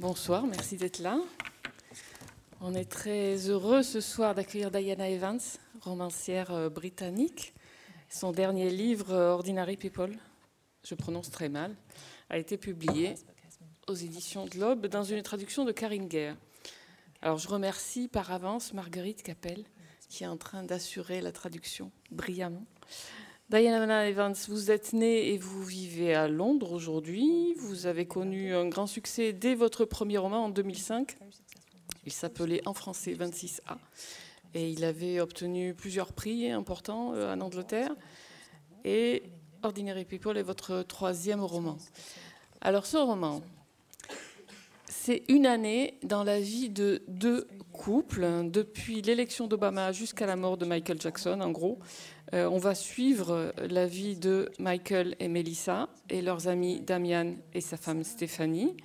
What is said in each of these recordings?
Bonsoir, merci d'être là. On est très heureux ce soir d'accueillir Diana Evans, romancière euh, britannique. Son dernier livre, euh, Ordinary People, je prononce très mal, a été publié aux éditions de dans une traduction de Karine Guerre. Alors je remercie par avance Marguerite Capel qui est en train d'assurer la traduction brillamment. Diana Evans, vous êtes née et vous vivez à Londres aujourd'hui. Vous avez connu un grand succès dès votre premier roman en 2005. Il s'appelait en français 26A et il avait obtenu plusieurs prix importants euh, en Angleterre. Et Ordinary People est votre troisième roman. Alors ce roman, c'est une année dans la vie de deux couples, depuis l'élection d'Obama jusqu'à la mort de Michael Jackson, en gros. Euh, on va suivre la vie de Michael et Melissa et leurs amis Damian et sa femme Stéphanie.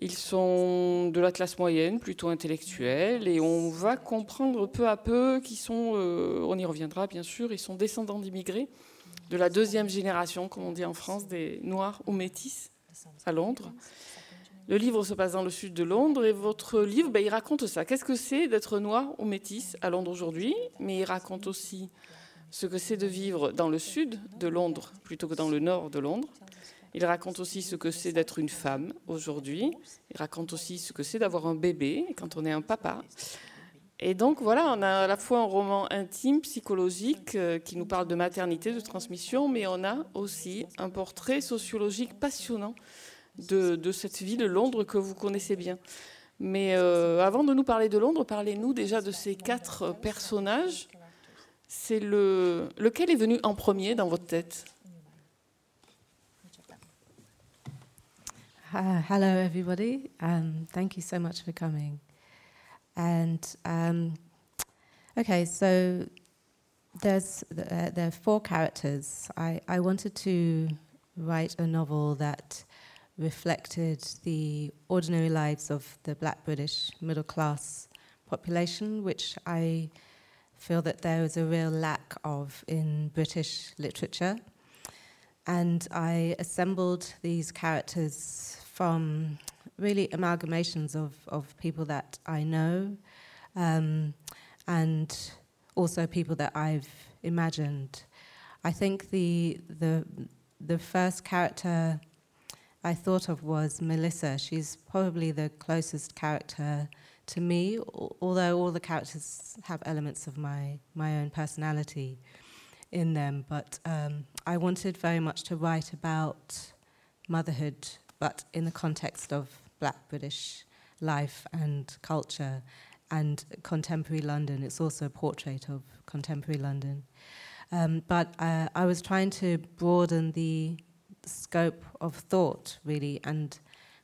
Ils sont de la classe moyenne, plutôt intellectuels, et on va comprendre peu à peu qu'ils sont, euh, on y reviendra bien sûr, ils sont descendants d'immigrés de la deuxième génération, comme on dit en France, des Noirs ou Métis à Londres. Le livre se passe dans le sud de Londres et votre livre, ben, il raconte ça. Qu'est-ce que c'est d'être noir ou métis à Londres aujourd'hui? Mais il raconte aussi ce que c'est de vivre dans le sud de Londres plutôt que dans le nord de Londres. Il raconte aussi ce que c'est d'être une femme aujourd'hui. Il raconte aussi ce que c'est d'avoir un bébé quand on est un papa. Et donc voilà, on a à la fois un roman intime, psychologique, euh, qui nous parle de maternité, de transmission, mais on a aussi un portrait sociologique passionnant de, cette ville, Londres, que vous connaissez bien. Mais euh, avant de nous parler de Londres, parlez-nous déjà de ces quatre personnages. C'est le lequel est venu en premier dans votre tête? Uh, hello, everybody. Um, thank you so much for coming. And um, okay, so there's uh, there are four characters. I, I wanted to write a novel that reflected the ordinary lives of the black British middle class population, which I feel that there is a real lack of in British literature. And I assembled these characters from really amalgamations of, of people that I know um, and also people that I've imagined. I think the, the, the first character I thought of was Melissa. She's probably the closest character to me, although all the characters have elements of my, my own personality in them. But um, I wanted very much to write about motherhood, but in the context of black British life and culture and contemporary London. It's also a portrait of contemporary London. Um, but uh, I was trying to broaden the scope of thought, really, and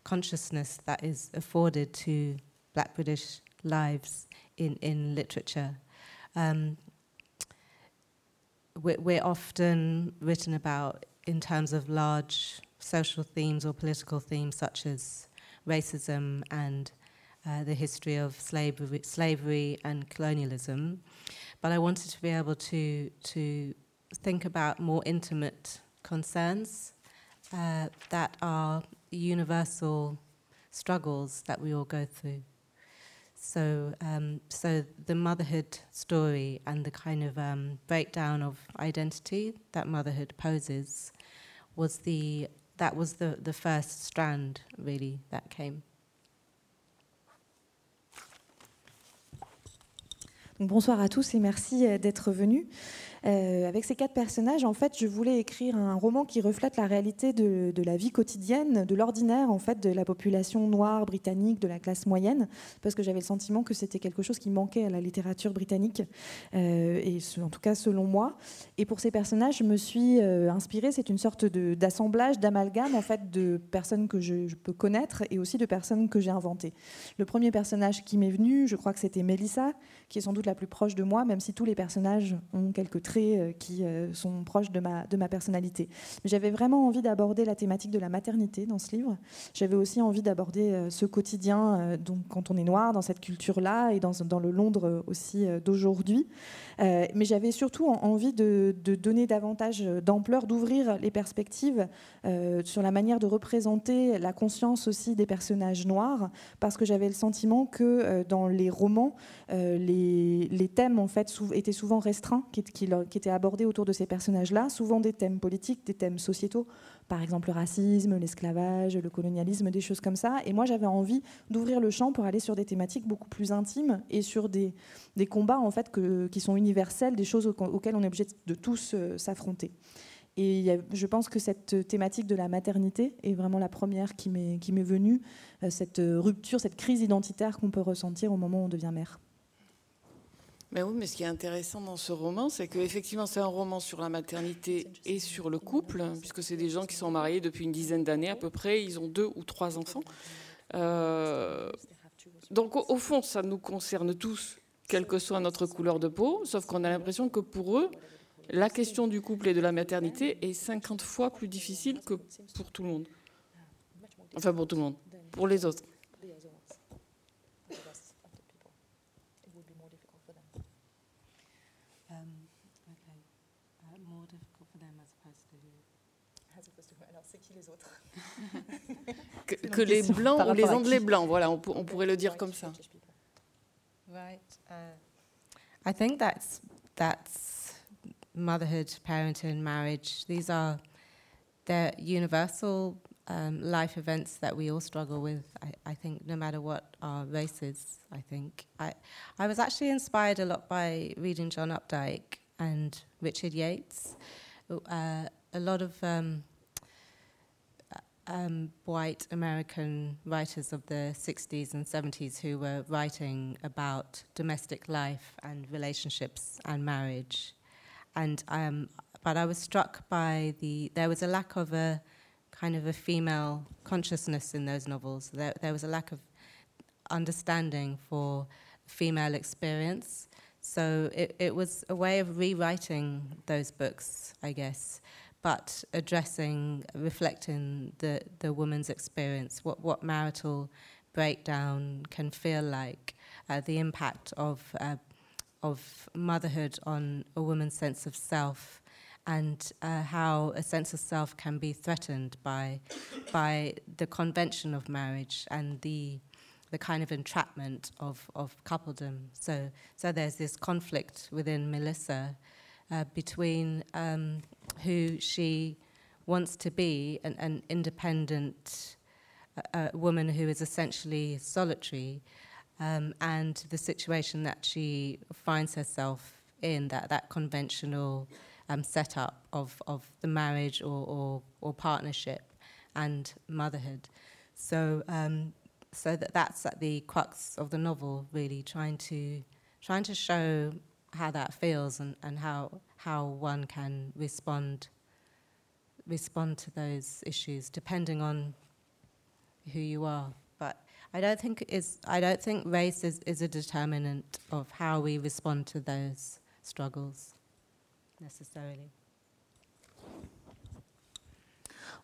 consciousness that is afforded to Black British lives in, in literature. Um, we're, we're often written about in terms of large social themes or political themes such as racism and uh, the history of slavery, slavery and colonialism. But I wanted to be able to, to think about more intimate concerns uh, that are universal struggles that we all go through. So, um, so the motherhood story and the kind of um, breakdown of identity that motherhood poses was the that was the, the first strand really that came. bonsoir à tous et merci euh, d'être venus. Euh, avec ces quatre personnages, en fait, je voulais écrire un roman qui reflète la réalité de, la vie quotidienne, de l'ordinaire, en fait, de la population noire britannique, de la classe moyenne, parce que j'avais le sentiment que c'était quelque chose qui manquait à la littérature britannique, euh, et en tout cas selon moi. Et pour ces personnages, je me suis euh, inspirée. C'est une sorte d'assemblage, d'amalgame, en fait, de personnes que je, je, peux connaître et aussi de personnes que j'ai inventées. Le premier personnage qui m'est venu, je crois que c'était Melissa, qui est sans doute la plus proche de moi, même si tous les personnages ont quelques traits traits qui sont proches de ma, de ma personnalité. J'avais vraiment envie d'aborder la thématique de la maternité dans ce livre. J'avais aussi envie d'aborder ce quotidien donc, quand on est noir dans cette culture-là et dans, le Londres aussi d'aujourd'hui. mais j'avais surtout envie de, donner davantage d'ampleur, d'ouvrir les perspectives sur la manière de représenter la conscience aussi des personnages noirs, parce que j'avais le sentiment que dans les romans, les, les, thèmes en fait étaient souvent restreints, qui, qui, qui étaient abordés autour de ces personnages-là, souvent des thèmes politiques, des thèmes sociétaux, par exemple le racisme, l'esclavage, le colonialisme, des choses comme ça. Et moi, j'avais envie d'ouvrir le champ pour aller sur des thématiques beaucoup plus intimes et sur des, des combats en fait qui sont universels, des choses auxquelles on est obligé de tous euh, s'affronter. Et je pense que cette thématique de la maternité est vraiment la première qui m'est venue, euh, cette rupture, cette crise identitaire qu'on peut ressentir au moment où on devient mère. Mais oui, mais ce qui est intéressant dans ce roman, c'est qu'effectivement, c'est un roman sur la maternité et sur le couple, puisque c'est des gens qui sont mariés depuis une dizaine d'années à peu près, ils ont deux ou trois enfants. Euh, donc, au, fond, ça nous concerne tous, quelle que soit notre couleur de peau, sauf qu'on a l'impression que pour eux, la question du couple et de la maternité est 50 fois plus difficile que pour tout le monde. Enfin, pour tout le monde, pour les autres. Que, les blancs ou les anglais blancs, voilà, on, on pourrait le dire comme ça. Right. Uh, I think that's that's motherhood, parenting, marriage. These are they're universal um, life events that we all struggle with. I, I, think no matter what our race is. I think I I was actually inspired a lot by reading John Updike and Richard Yates. Uh, a lot of um, um, white American writers of the 60s and 70s who were writing about domestic life and relationships and marriage. And um, but I was struck by the there was a lack of a kind of a female consciousness in those novels. There, there was a lack of understanding for female experience. So it, it was a way of rewriting those books, I guess but addressing, reflecting the, the woman's experience, what, what marital breakdown can feel like, uh, the impact of, uh, of motherhood on a woman's sense of self, and uh, how a sense of self can be threatened by, by the convention of marriage and the, the kind of entrapment of, of coupledom. So, so there's this conflict within Melissa uh, between um, who she wants to be an, an independent uh, woman who is essentially solitary, um, and the situation that she finds herself in, that, that conventional um, setup of, of the marriage or, or, or partnership and motherhood. So, um, so that that's at the crux of the novel, really trying to trying to show how that feels and, and how how one can respond respond to those issues depending on who you are. But I don't think is I don't think race is, is a determinant of how we respond to those struggles necessarily.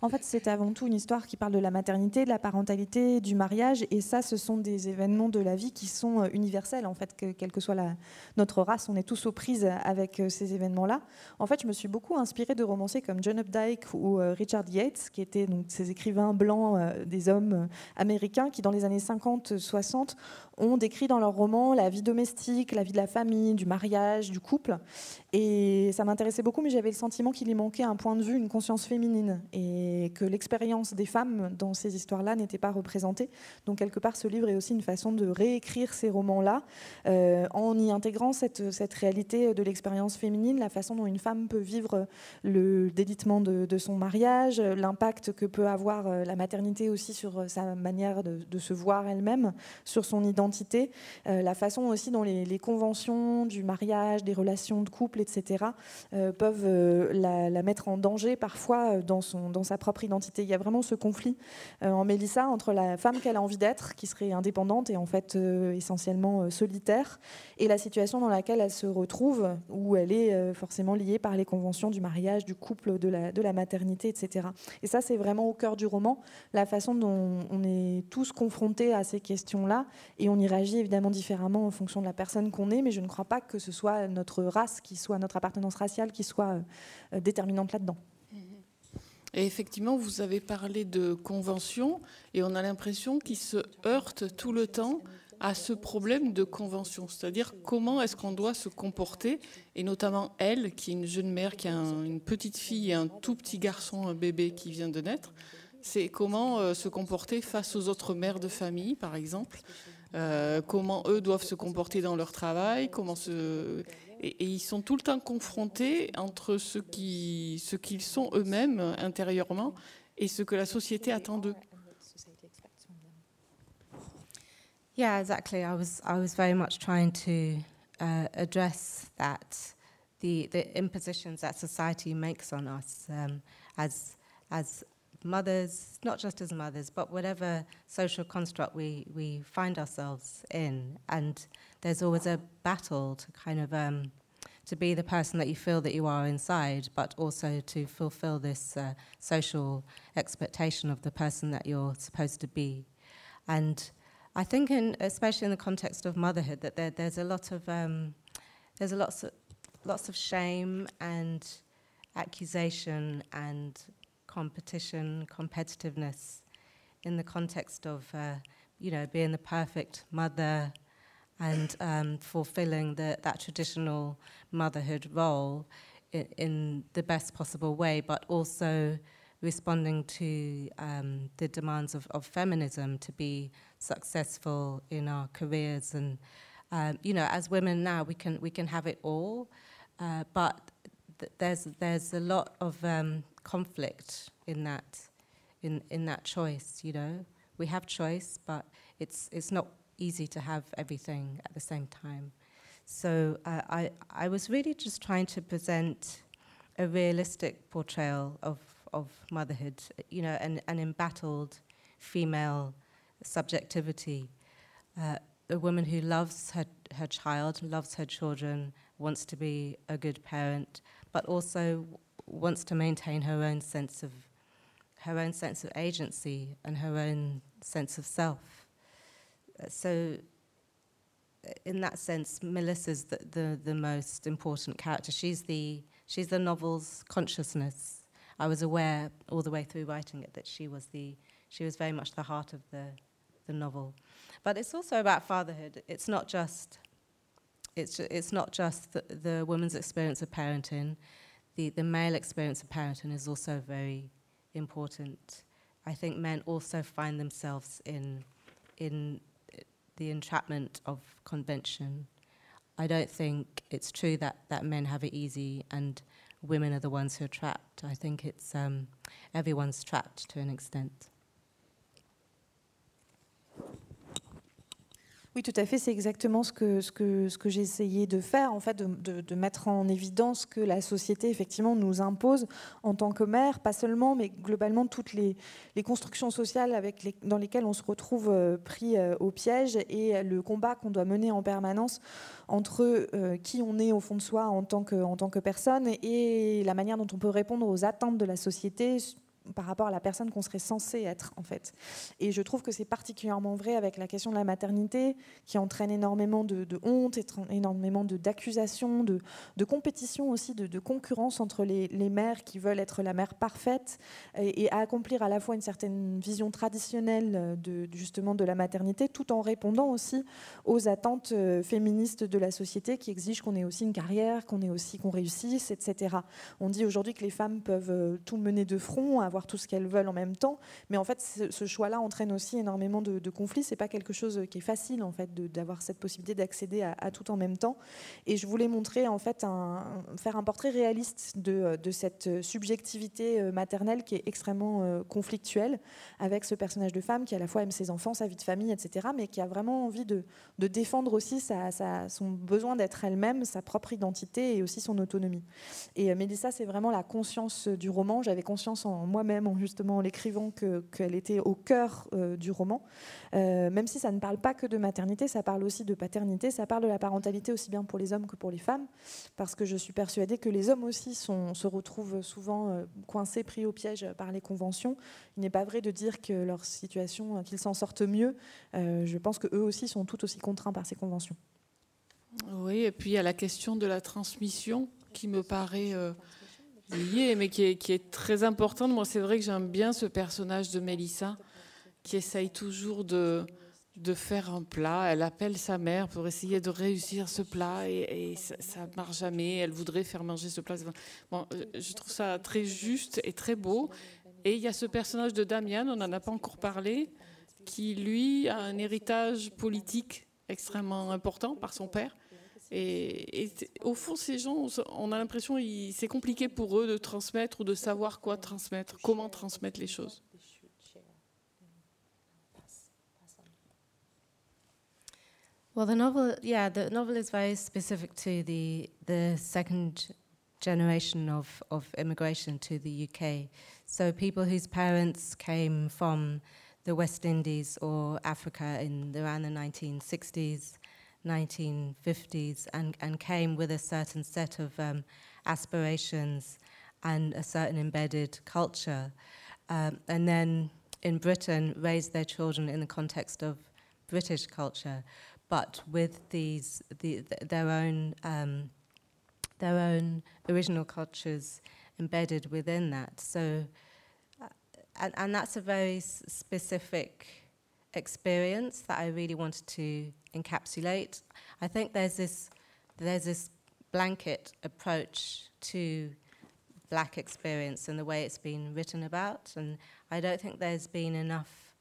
En fait, c'est avant tout une histoire qui parle de la maternité, de la parentalité, du mariage. Et ça, ce sont des événements de la vie qui sont euh, universels. En fait, que, quelle que soit notre race, on est tous aux prises avec euh, ces événements-là. En fait, je me suis beaucoup inspirée de romanciers comme John Updike ou euh, Richard Yates, qui étaient donc ces écrivains blancs, des hommes américains, qui dans les années 50-60 ont décrit dans leurs romans la vie domestique, la vie de la famille, du mariage, du couple. Et ça m'intéressait beaucoup, mais j'avais le sentiment qu'il y manquait un point de vue, une conscience féminine. Et que l'expérience des femmes dans ces histoires-là n'était pas représentée. Donc quelque part, ce livre est aussi une façon de réécrire ces romans-là euh, en y intégrant cette, réalité de l'expérience féminine, la façon dont une femme peut vivre le délitement de, son mariage, l'impact que peut avoir euh, la maternité aussi sur sa manière de, se voir elle-même, sur son identité, euh, la façon aussi dont les, conventions du mariage, des relations de couple, etc., peuvent la, la, mettre en danger parfois dans, son, dans sa propre identité. Il y a vraiment ce conflit en Mélissa entre la femme qu'elle a envie d'être, qui serait indépendante et en fait essentiellement solitaire, et la situation dans laquelle elle se retrouve, où elle est forcément liée par les conventions du mariage, du couple, de la, de la maternité, etc. Et ça, c'est vraiment au cœur du roman, la façon dont on est tous confrontés à ces questions-là, et on y réagit évidemment différemment en fonction de la personne qu'on est, mais je ne crois pas que ce soit notre race, qui soit notre appartenance raciale, qui soit euh, déterminante là-dedans. Et effectivement, vous avez parlé de convention, et on a l'impression qu'ils se heurtent tout le temps à ce problème de convention, c'est-à-dire comment est-ce qu'on doit se comporter, et notamment elle, qui est une jeune mère, qui a une petite fille et un tout petit garçon, un bébé qui vient de naître, c'est comment euh, se comporter face aux autres mères de famille, par exemple, euh, comment eux doivent se comporter dans leur travail, comment se... Et, ils sont tout le temps confrontés entre ce qu'ils ce qu'ils sont eux-mêmes intérieurement et ce que la société attend d'eux. Yeah, exactly. I was I was very much trying to uh, address that the the impositions that society makes on us um, as as mothers, not just as mothers, but whatever social construct we we find ourselves in, and there's always a battle to kind of um, to be the person that you feel that you are inside, but also to fulfill this uh, social expectation of the person that you're supposed to be, and I think, in, especially in the context of motherhood, that there, there's a lot of um, there's a lots of lots of shame and accusation and competition, competitiveness in the context of uh, you know being the perfect mother and um, fulfilling the, that traditional motherhood role in, in, the best possible way, but also responding to um, the demands of, of feminism to be successful in our careers. And um, you know, as women now, we can we can have it all, uh, but th- there's there's a lot of um, conflict in that in in that choice. You know, we have choice, but it's it's not easy to have everything at the same time. So uh, I I was really just trying to present a realistic portrayal of of motherhood. You know, an, an embattled female subjectivity. Uh, a woman who loves her, her child, loves her children, wants to be a good parent, but also wants to maintain her own sense of her own sense of agency and her own sense of self. Uh, so, in that sense, Melissa's the, the, the most important character. She's the she's the novel's consciousness. I was aware all the way through writing it that she was the she was very much the heart of the the novel. But it's also about fatherhood. It's not just it's it's not just the, the woman's experience of parenting. The the male experience of parenting is also very important. I think men also find themselves in in the entrapment of convention. I don't think it's true that, that men have it easy and women are the ones who are trapped. I think it's um, everyone's trapped to an extent. Oui, tout à fait. C'est exactement ce que, ce que, ce que j'ai essayé de faire, en fait, de, mettre en évidence que la société, effectivement, nous impose en tant que mère, pas seulement, mais globalement toutes les, les constructions sociales avec les, dans lesquelles on se retrouve euh, pris euh, au piège et le combat qu'on doit mener en permanence entre euh, qui on est au fond de soi en tant que, en tant que personne et la manière dont on peut répondre aux attentes de la société par rapport à la personne qu'on serait censé être en fait. Et je trouve que c'est particulièrement vrai avec la question de la maternité qui entraîne énormément de, honte, énormément d'accusations, de, de, compétition aussi, de, concurrence entre les, mères qui veulent être la mère parfaite et, accomplir à la fois une certaine vision traditionnelle de, justement de la maternité tout en répondant aussi aux attentes euh, féministes de la société qui exigent qu'on ait aussi une carrière, qu'on ait aussi qu'on réussisse, etc. On dit aujourd'hui que les femmes peuvent euh, tout mener de front, avoir tout ce qu'elles veulent en même temps. Mais en fait, ce, choix-là entraîne aussi énormément de, de conflits. C'est pas quelque chose qui est facile en fait d'avoir cette possibilité d'accéder à, tout en même temps. Et je voulais montrer en fait un, faire un portrait réaliste de, de, cette subjectivité euh, maternelle qui est extrêmement euh, conflictuelle avec ce personnage de femme qui à la fois aime ses enfants, sa vie de famille, etc. Mais qui a vraiment envie de, de défendre aussi sa, son besoin d'être elle-même, sa propre identité et aussi son autonomie. Et euh, Mélissa, c'est vraiment la conscience du roman. J'avais conscience en moi moi-même, justement en l'écrivant, qu'elle était au cœur du roman. même si ça ne parle pas que de maternité, ça parle aussi de paternité, ça parle de la parentalité aussi bien pour les hommes que pour les femmes, parce que je suis persuadée que les hommes aussi se retrouvent souvent coincés, pris au piège par les conventions. Il n'est pas vrai de dire que leur situation, qu'ils s'en sortent mieux. je pense qu'eux aussi sont tout aussi contraints par ces conventions. Oui, et puis il y a la question de la transmission qui me paraît euh, liée, mais qui est, très importante. Moi, c'est vrai que j'aime bien ce personnage de Mélissa qui essaye toujours de, faire un plat. Elle appelle sa mère pour essayer de réussir ce plat et, ça ne marche jamais. Elle voudrait faire manger ce plat. Bon, euh, je trouve ça très juste et très beau. Et il y a ce personnage de Damien, on n'en a pas encore parlé, qui lui a un héritage politique extrêmement important par son père. Et, au fond, ces gens, on a l'impression que c'est compliqué pour eux de transmettre ou de savoir quoi transmettre, comment transmettre les choses. Well, the novel, yeah, the novel is very specific to the the second generation of, of immigration to the UK. So people whose parents came from the West Indies or Africa in around the 1960s, 1950s, and, and came with a certain set of um, aspirations and a certain embedded culture. Um, and then in Britain, raised their children in the context of British culture, but with these the, their own um, their own original cultures embedded within that. So and, and that's a very specific experience that I really wanted to encapsulate. I think there's this there's this blanket approach to black experience and the way it's been written about, and I don't think there's been enough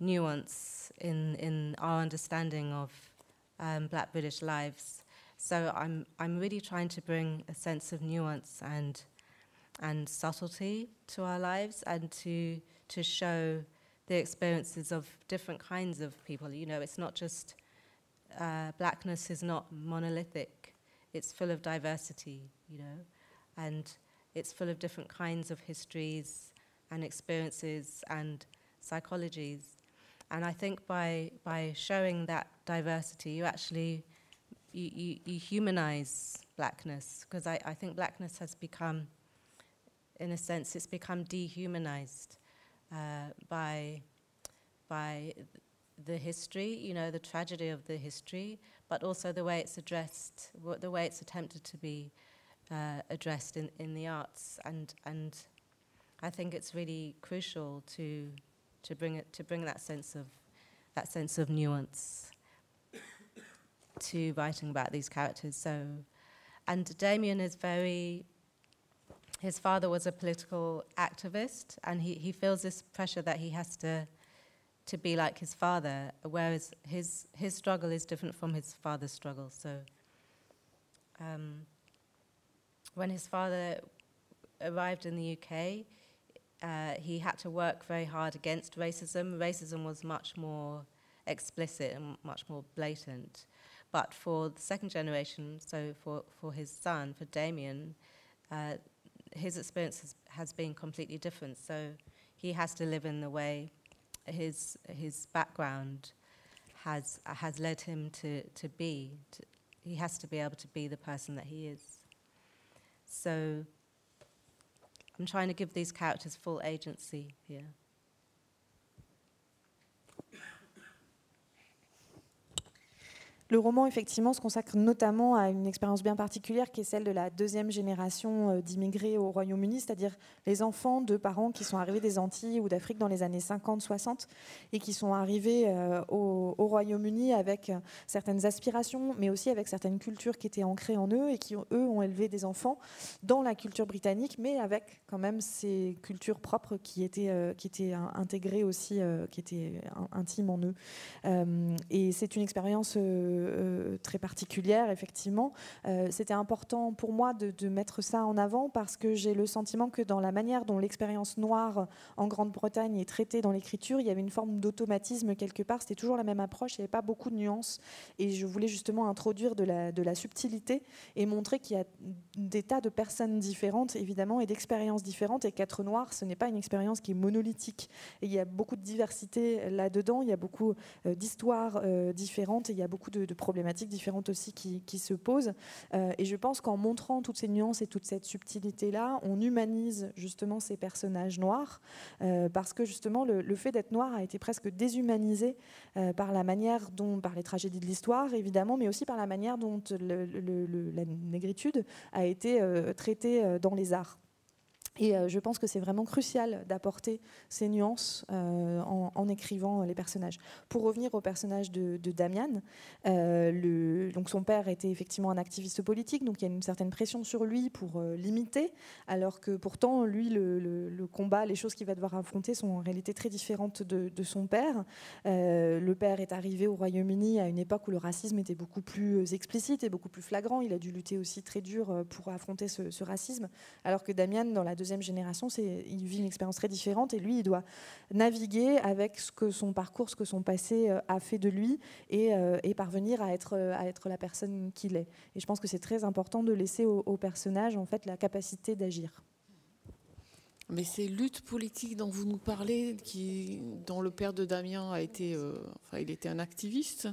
nuance in in our understanding of um, black British lives. So I'm I'm really trying to bring a sense of nuance and and subtlety to our lives and to to show the experiences of different kinds of people. You know, it's not just uh, blackness is not monolithic. It's full of diversity, you know, and it's full of different kinds of histories and experiences and psychologies. And I think by by showing that diversity, you actually you, you, you humanize blackness because I, I think blackness has become in a sense, it's become dehumanized uh, by, by the history, you know, the tragedy of the history, but also the way it's addressed, the way it's attempted to be uh, addressed in, in the arts. And, and I think it's really crucial to, to, bring, it, to bring that sense of, that sense of nuance to writing about these characters. So, and Damien is very his father was a political activist, and he, he feels this pressure that he has to to be like his father, whereas his his struggle is different from his father's struggle. So, um, when his father arrived in the UK, uh, he had to work very hard against racism. Racism was much more explicit and much more blatant. But for the second generation, so for, for his son, for Damien, uh, his experience has, has been completely different. So he has to live in the way his his background has has led him to to be. To, he has to be able to be the person that he is. So I'm trying to give these characters full agency here. Le roman, effectivement, se consacre notamment à une expérience bien particulière qui est celle de la deuxième génération euh, d'immigrés au Royaume-Uni, c'est-à-dire les enfants de parents qui sont arrivés des Antilles ou d'Afrique dans les années 50-60 et qui sont arrivés euh, au, Royaume-Uni avec euh, certaines aspirations, mais aussi avec certaines cultures qui étaient ancrées en eux et qui, eux, ont élevé des enfants dans la culture britannique, mais avec quand même ces cultures propres qui qui étaient intégrées aussi, qui étaient intimes en eux. et c'est une expérience très particulière, effectivement. C'était important pour moi de, mettre ça en avant parce que j'ai le sentiment que dans la manière dont l'expérience noire en Grande-Bretagne est traitée dans l'écriture, il y avait une forme d'automatisme quelque part. C'était toujours la même approche, il n'y avait pas beaucoup de nuances. Et je voulais justement introduire de la, de la subtilité et montrer qu'il y a des tas de personnes différentes, évidemment, et d'expériences différentes. Et qu'être noir, ce n'est pas une expérience qui est monolithique. Il y a beaucoup de diversité là-dedans, il y a beaucoup euh, d'histoires euh, différentes et il y a beaucoup de, problématiques différentes aussi qui, qui se posent. Euh, et je pense qu'en montrant toutes ces nuances et toute cette subtilité-là, on humanise justement ces personnages noirs parce que justement le, le fait d'être noir a été presque déshumanisé par la manière dont, par les tragédies de l'histoire évidemment, mais aussi par la manière dont la négritude a été traitée dans les arts. Et euh, je pense que c'est vraiment crucial d'apporter ces nuances euh, en, écrivant les personnages. Pour revenir au personnage de, Damian, euh, le, donc son père était effectivement un activiste politique, donc il y a une certaine pression sur lui pour l'imiter, alors que pourtant, lui, le, combat, les choses qu'il va devoir affronter sont en réalité très différentes de, son père. le père est arrivé au Royaume-Uni à une époque où le racisme était beaucoup plus explicite et beaucoup plus flagrant. Il a dû lutter aussi très dur pour affronter ce, ce racisme, alors que Damian, dans la deuxième deuxième génération, il vit une expérience très différente et lui, il doit naviguer avec ce que son parcours, ce que son passé euh, a fait de lui et, euh, parvenir à être, à être la personne qu'il est. Et je pense que c'est très important de laisser au, personnage en fait la capacité d'agir. Mais ces luttes politiques dont vous nous parlez, dont le père de Damien a été, euh, enfin, il était un activiste.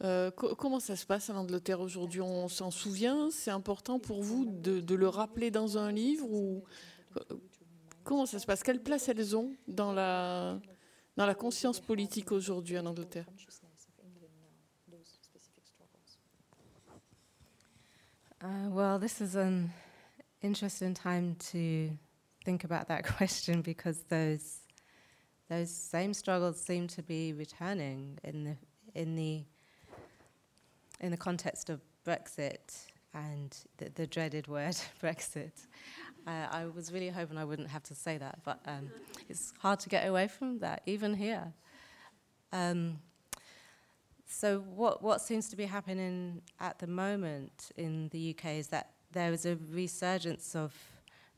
comment ça se passe en Angleterre aujourd'hui? On s'en souvient? C'est important pour vous de, de, le rappeler dans un livre ou Comment ça se passe? Quelle place elles ont dans la, dans la conscience politique aujourd'hui en Angleterre? Uh, well, this is an interesting time to think about that question because those those same struggles seem to be returning in the in the in the context of Brexit and the, the dreaded word Brexit. Uh, I was really hoping I wouldn't have to say that, but um, it's hard to get away from that, even here. Um, so, what, what seems to be happening at the moment in the UK is that there is a resurgence of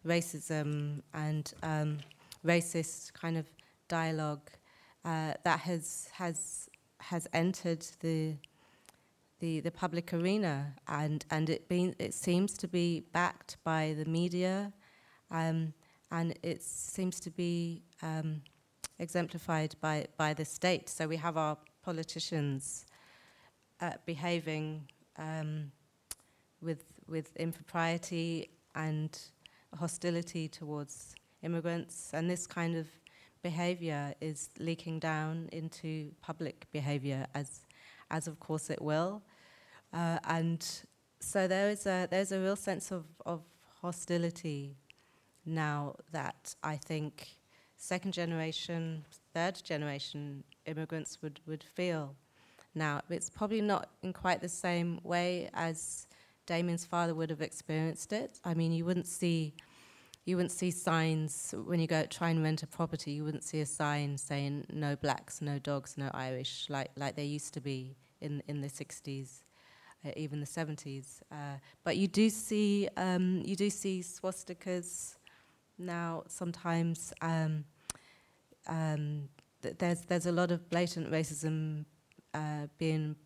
racism and um, racist kind of dialogue uh, that has, has, has entered the the, the public arena, and, and it, it seems to be backed by the media, um, and it seems to be um, exemplified by, by the state. So we have our politicians uh, behaving um, with, with impropriety and hostility towards immigrants, and this kind of behavior is leaking down into public behavior as as of course it will. Uh, and so there is a, there's a real sense of, of hostility now that I think second generation, third generation immigrants would, would feel now. It's probably not in quite the same way as Damien's father would have experienced it. I mean, you wouldn't see you wouldn't see signs when you go try and rent a property. You wouldn't see a sign saying no blacks, no dogs, no Irish, like like there used to be in in the 60s, uh, even the 70s. Uh, but you do see um, you do see swastikas now sometimes. Um, um, th- there's there's a lot of blatant racism uh, being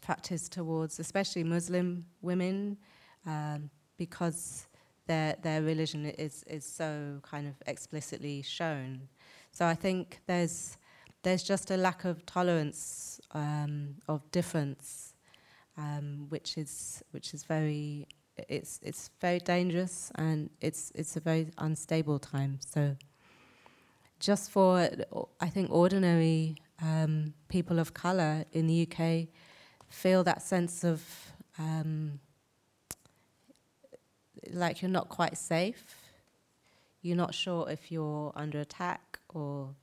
practiced towards, especially Muslim women, um, because their their religion is is so kind of explicitly shown. So I think there's there's just a lack of tolerance um, of difference, um, which is which is very it's it's very dangerous and it's it's a very unstable time. So just for I think ordinary um, people of color in the UK feel that sense of um, like you're not quite safe. You're not sure if you're under attack or,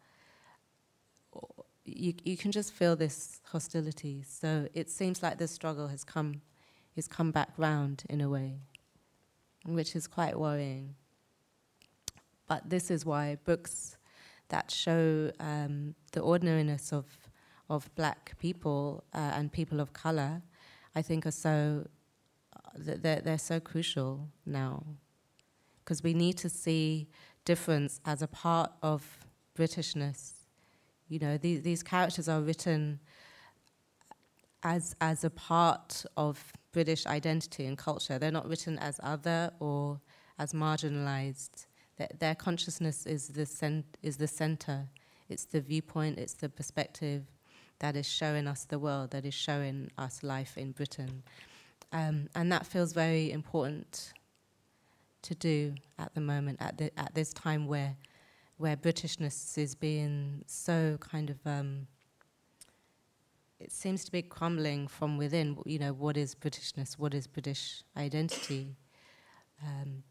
or you, you can just feel this hostility. So it seems like the struggle has come, has come back round in a way, which is quite worrying. But this is why books that show um, the ordinariness of, of black people uh, and people of color, I think are so they're, they're so crucial now because we need to see difference as a part of Britishness. You know, these, these characters are written as as a part of British identity and culture. They're not written as other or as marginalized. Their, their consciousness is the cent- is the center. It's the viewpoint. It's the perspective that is showing us the world. That is showing us life in Britain, um, and that feels very important to do at the moment at the, at this time where where Britishness is being so kind of um, it seems to be crumbling from within. You know, what is Britishness? What is British identity? Um,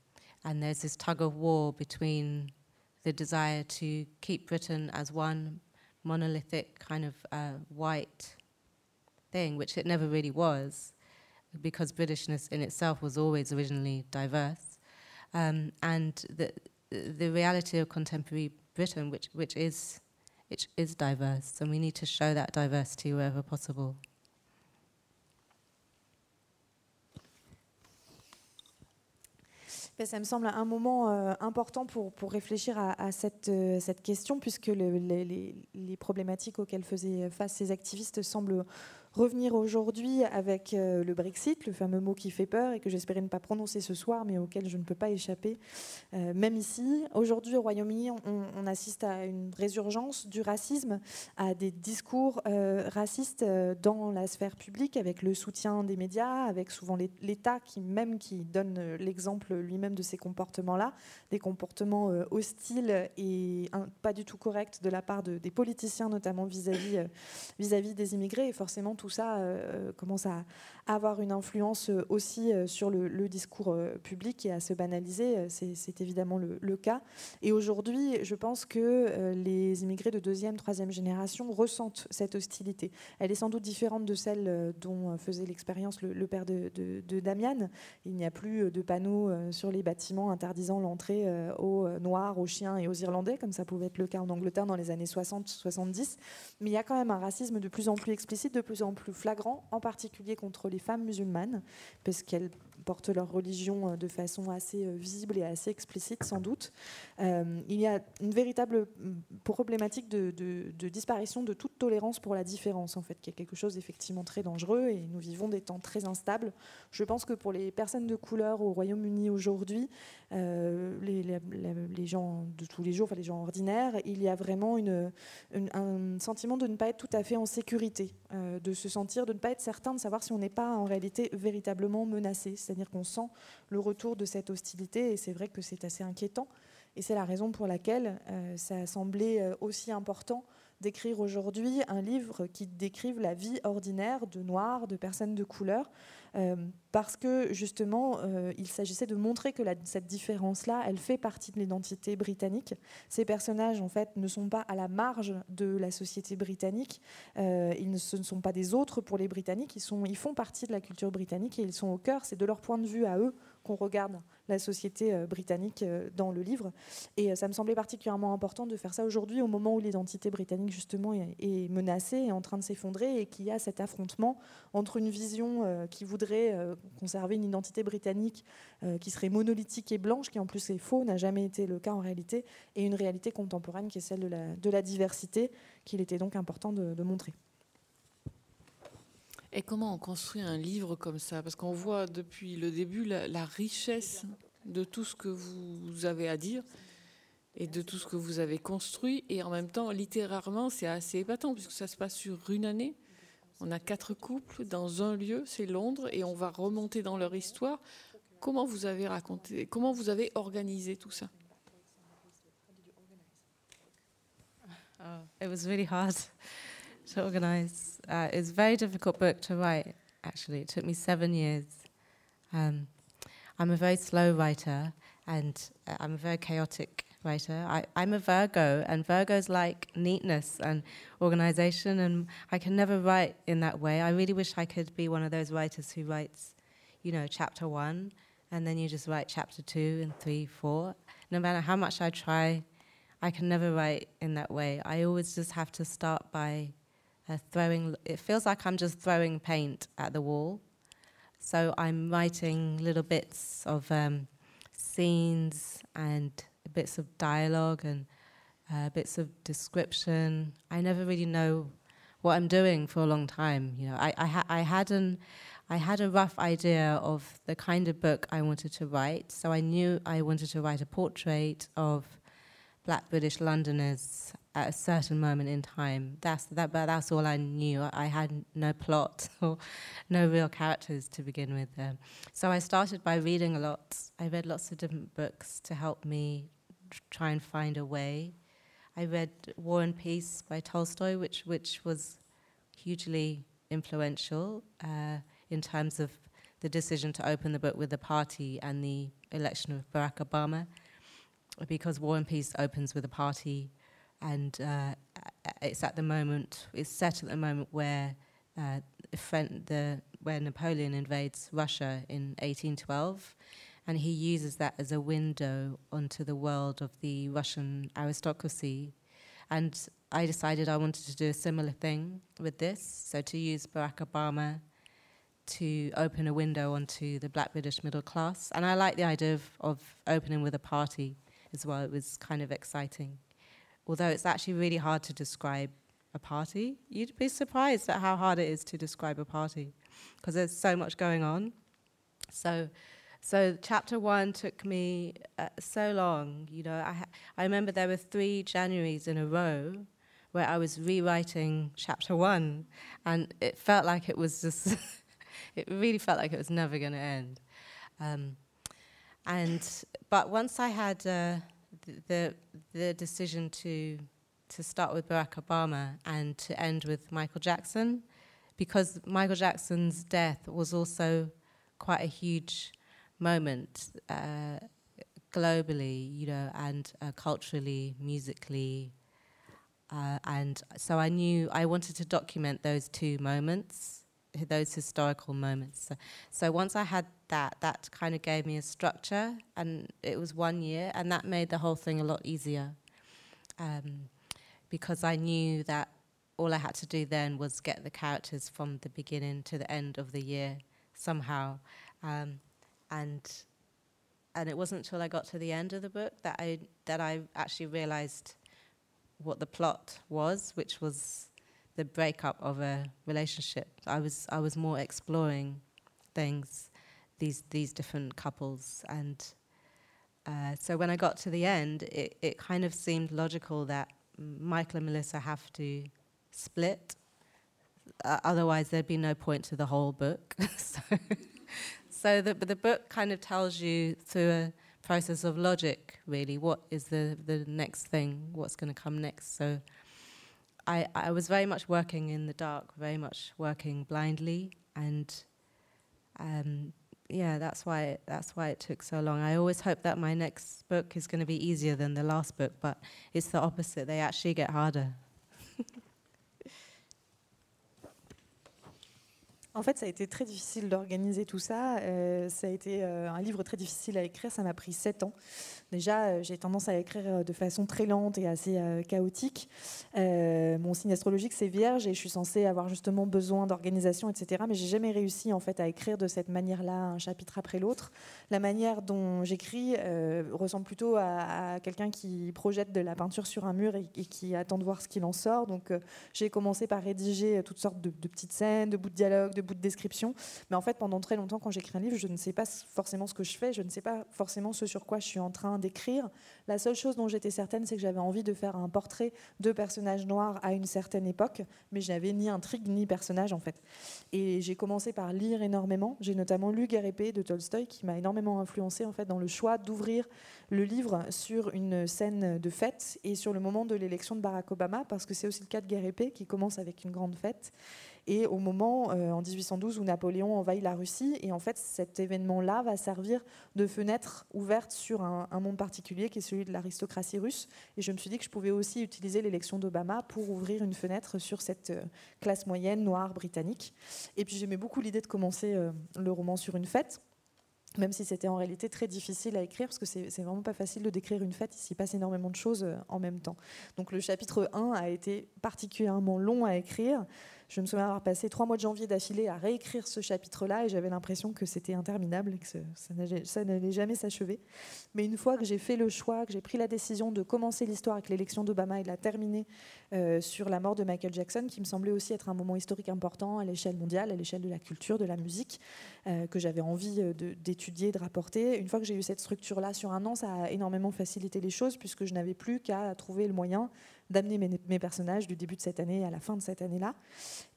and there's this tug of war between the desire to keep Britain as one monolithic kind of uh, white thing, which it never really was, because Britishness in itself was always originally diverse, um, and the the reality of contemporary Britain, which which is it is diverse, and we need to show that diversity wherever possible. Ça me semble un moment euh, important pour, pour réfléchir à, à cette, euh, cette question, puisque le, les, les, problématiques auxquelles faisaient face ces activistes semblent revenir aujourd'hui avec euh, le Brexit, le fameux mot qui fait peur et que j'espérais ne pas prononcer ce soir, mais auquel je ne peux pas échapper, euh, même ici. Aujourd'hui, au Royaume-Uni, on, assiste à une résurgence du racisme, à des discours euh, racistes dans la sphère publique, avec le soutien des médias, avec souvent l'État qui même qui donne l'exemple lui-même de ces comportements-là, des comportements hostiles et pas du tout corrects de la part de, des politiciens, notamment vis-à-vis vis-à-vis des immigrés, et forcément tout ça euh, commence à, avoir une influence euh, aussi euh, sur le, discours public et à se banaliser. C'est évidemment le, cas. Et aujourd'hui, je pense que les immigrés de deuxième, troisième génération ressentent cette hostilité. Elle est sans doute différente de celle dont faisait l'expérience le, père de, de, de Damian. Il n'y a plus de panneaux sur les bâtiments interdisant l'entrée aux Noirs, aux chiens et aux Irlandais, comme ça pouvait être le cas en Angleterre dans les années 60-70. Mais il y a quand même un racisme de plus en plus explicite, de plus en plus flagrant, en particulier contre les femmes musulmanes, parce qu'elles portent leur religion euh, de façon assez euh, visible et assez explicite sans doute. Euh, il y a une véritable mm, problématique de, disparition de toute tolérance pour la différence, en fait, qui est quelque chose effectivement très dangereux et nous vivons des temps très instables. Je pense que pour les personnes de couleur au Royaume-Uni aujourd'hui, les, gens de tous les jours, enfin les gens ordinaires, il y a vraiment un sentiment de ne pas être tout à fait en sécurité, de se sentir, de ne pas être certain de savoir si on n'est pas en réalité véritablement menacé. C'est-à-dire qu'on sent le retour de cette hostilité et c'est vrai que c'est assez inquiétant. Et c'est la raison pour laquelle euh, ça a semblé euh, aussi important d'écrire aujourd'hui un livre qui décrive la vie ordinaire de noirs, de personnes de couleur, parce que justement, euh, il s'agissait de montrer que cette différence-là, elle fait partie de l'identité britannique. Ces personnages, en fait, ne sont pas à la marge de la société britannique. Euh, ils ne, ce ne sont pas des autres pour les Britanniques. Ils font partie de la culture britannique et ils sont au cœur. C'est de leur point de vue à eux qu'on regarde la société euh, britannique euh, dans le livre. Et euh, ça me semblait particulièrement important de faire ça aujourd'hui, au moment où l'identité britannique, justement, est, menacée, est en train de s'effondrer, et qu'il y a cet affrontement entre une vision qui voudrait conserver une identité britannique qui serait monolithique et blanche, qui en plus est faux, n'a jamais été le cas en réalité, et une réalité contemporaine qui est celle de la, diversité, qu'il était donc important de montrer. Et comment on construit un livre comme ça? Parce qu'on voit depuis le début la, richesse de tout ce que vous avez à dire et de tout ce que vous avez construit. Et en même temps, littérairement, c'est assez épatant puisque ça se passe sur une année. On a quatre couples dans un lieu, c'est Londres, et on va remonter dans leur histoire. Comment vous avez raconté, comment vous avez organisé tout ça? Oh, It was. To organize. Uh, it's a very difficult book to write, actually. It took me seven years. Um, I'm a very slow writer and uh, I'm a very chaotic writer. I, I'm a Virgo, and Virgos like neatness and organization, and I can never write in that way. I really wish I could be one of those writers who writes, you know, chapter one, and then you just write chapter two and three, four. No matter how much I try, I can never write in that way. I always just have to start by throwing. It feels like I'm just throwing paint at the wall. So I'm writing little bits of um, scenes and bits of dialogue and uh, bits of description. I never really know what I'm doing for a long time. You know, I I, ha- I had an I had a rough idea of the kind of book I wanted to write. So I knew I wanted to write a portrait of Black British Londoners at a certain moment in time. That's that, but that's all I knew. I had no plot or no real characters to begin with. So I started by reading a lot. I read lots of different books to help me try and find a way. I read War and Peace by Tolstoy, which which was hugely influential uh, in terms of the decision to open the book with the party and the election of Barack Obama, because War and Peace opens with a party, and uh, it's at the moment it's set at the moment where uh, the where Napoleon invades Russia in 1812 and he uses that as a window onto the world of the Russian aristocracy. And I decided I wanted to do a similar thing with this, so to use Barack Obama to open a window onto the black British middle class. And I like the idea of, of opening with a party as well. It was kind of exciting. Although it's actually really hard to describe a party. You'd be surprised at how hard it is to describe a party because there's so much going on. So so chapter one took me uh, so long. You know, I, I remember there were three Januaries in a row where I was rewriting chapter one, and it felt like it was just, it really felt like it was never going to end. Um, and but once I had uh, the the decision to to start with Barack Obama and to end with Michael Jackson, because Michael Jackson's death was also quite a huge moment uh, globally, you know, and uh, culturally, musically. Uh, and so I knew I wanted to document those two moments, those historical moments. So, so once I had that, that kind of gave me a structure, and it was one year, and that made the whole thing a lot easier. Um, because I knew that all I had to do then was get the characters from the beginning to the end of the year somehow. Um, and and it wasn't until I got to the end of the book that I that I actually realized what the plot was, which was the breakup of a relationship. I was I was more exploring things, these these different couples, and uh, so when I got to the end, it, it kind of seemed logical that Michael and Melissa have to split. Uh, otherwise, there'd be no point to the whole book. so so the, the book kind of tells you through a process of logic, really, what is the, the next thing, what's going to come next. So I, I was very much working in the dark, very much working blindly, and um, yeah, that's why it, that's why it took so long. I always hope that my next book is going to be easier than the last book, but it's the opposite. They actually get harder. En fait, ça a été très difficile d'organiser tout ça. Euh, ça a été euh, un livre très difficile à écrire. Ça m'a pris sept ans. Déjà, euh, j'ai tendance à écrire de façon très lente et assez chaotique. mon signe astrologique, c'est Vierge et je suis censée avoir justement besoin d'organisation, etc. Mais j'ai jamais réussi en fait à écrire de cette manière-là, un chapitre après l'autre. La manière dont j'écris ressemble plutôt à, quelqu'un qui projette de la peinture sur un mur et, qui attend de voir ce qu'il en sort. Donc, j'ai commencé par rédiger toutes sortes de, de, petites scènes, de bouts de dialogue, de bouts de description. Mais en fait, pendant très longtemps, quand j'écris un livre, je ne sais pas forcément ce que je fais, je ne sais pas forcément ce sur quoi je suis en train d'écrire. La seule chose dont j'étais certaine, c'est que j'avais envie de faire un portrait de personnage noir à une certaine époque, mais je n'avais ni intrigue ni personnage en fait. Et j'ai commencé par lire énormément. J'ai notamment lu Guerre épée de Tolstoï, qui m'a énormément influencé en fait dans le choix d'ouvrir le livre sur une scène de fête et sur le moment de l'élection de Barack Obama, parce que c'est aussi le cas de Guerre épée qui commence avec une grande fête et au moment, euh, en 1812, où Napoléon envahit la Russie. Et en fait, cet événement-là va servir de fenêtre ouverte sur un, monde particulier qui est celui de l'aristocratie russe. Et je me suis dit que je pouvais aussi utiliser l'élection d'Obama pour ouvrir une fenêtre sur cette euh, classe moyenne noire britannique. Et puis j'aimais beaucoup l'idée de commencer euh, le roman sur une fête. même si c'était en réalité très difficile à écrire, parce que c'est vraiment pas facile de décrire une fête, il s'y passe énormément de choses en même temps. Donc le chapitre 1 a été particulièrement long à écrire. Je me souviens avoir passé trois mois de janvier d'affilée à réécrire ce chapitre-là et j'avais l'impression que c'était interminable et que ça n'allait jamais s'achever. Mais une fois que j'ai fait le choix, que j'ai pris la décision de commencer l'histoire avec l'élection d'Obama et de la terminer euh, sur la mort de Michael Jackson, qui me semblait aussi être un moment historique important à l'échelle mondiale, à l'échelle de la culture, de la musique, euh, que j'avais envie euh, d'étudier, de, de rapporter. Une fois que j'ai eu cette structure-là sur un an, ça a énormément facilité les choses puisque je n'avais plus qu'à trouver le moyen d'amener mes, personnages du début de cette année à la fin de cette année-là.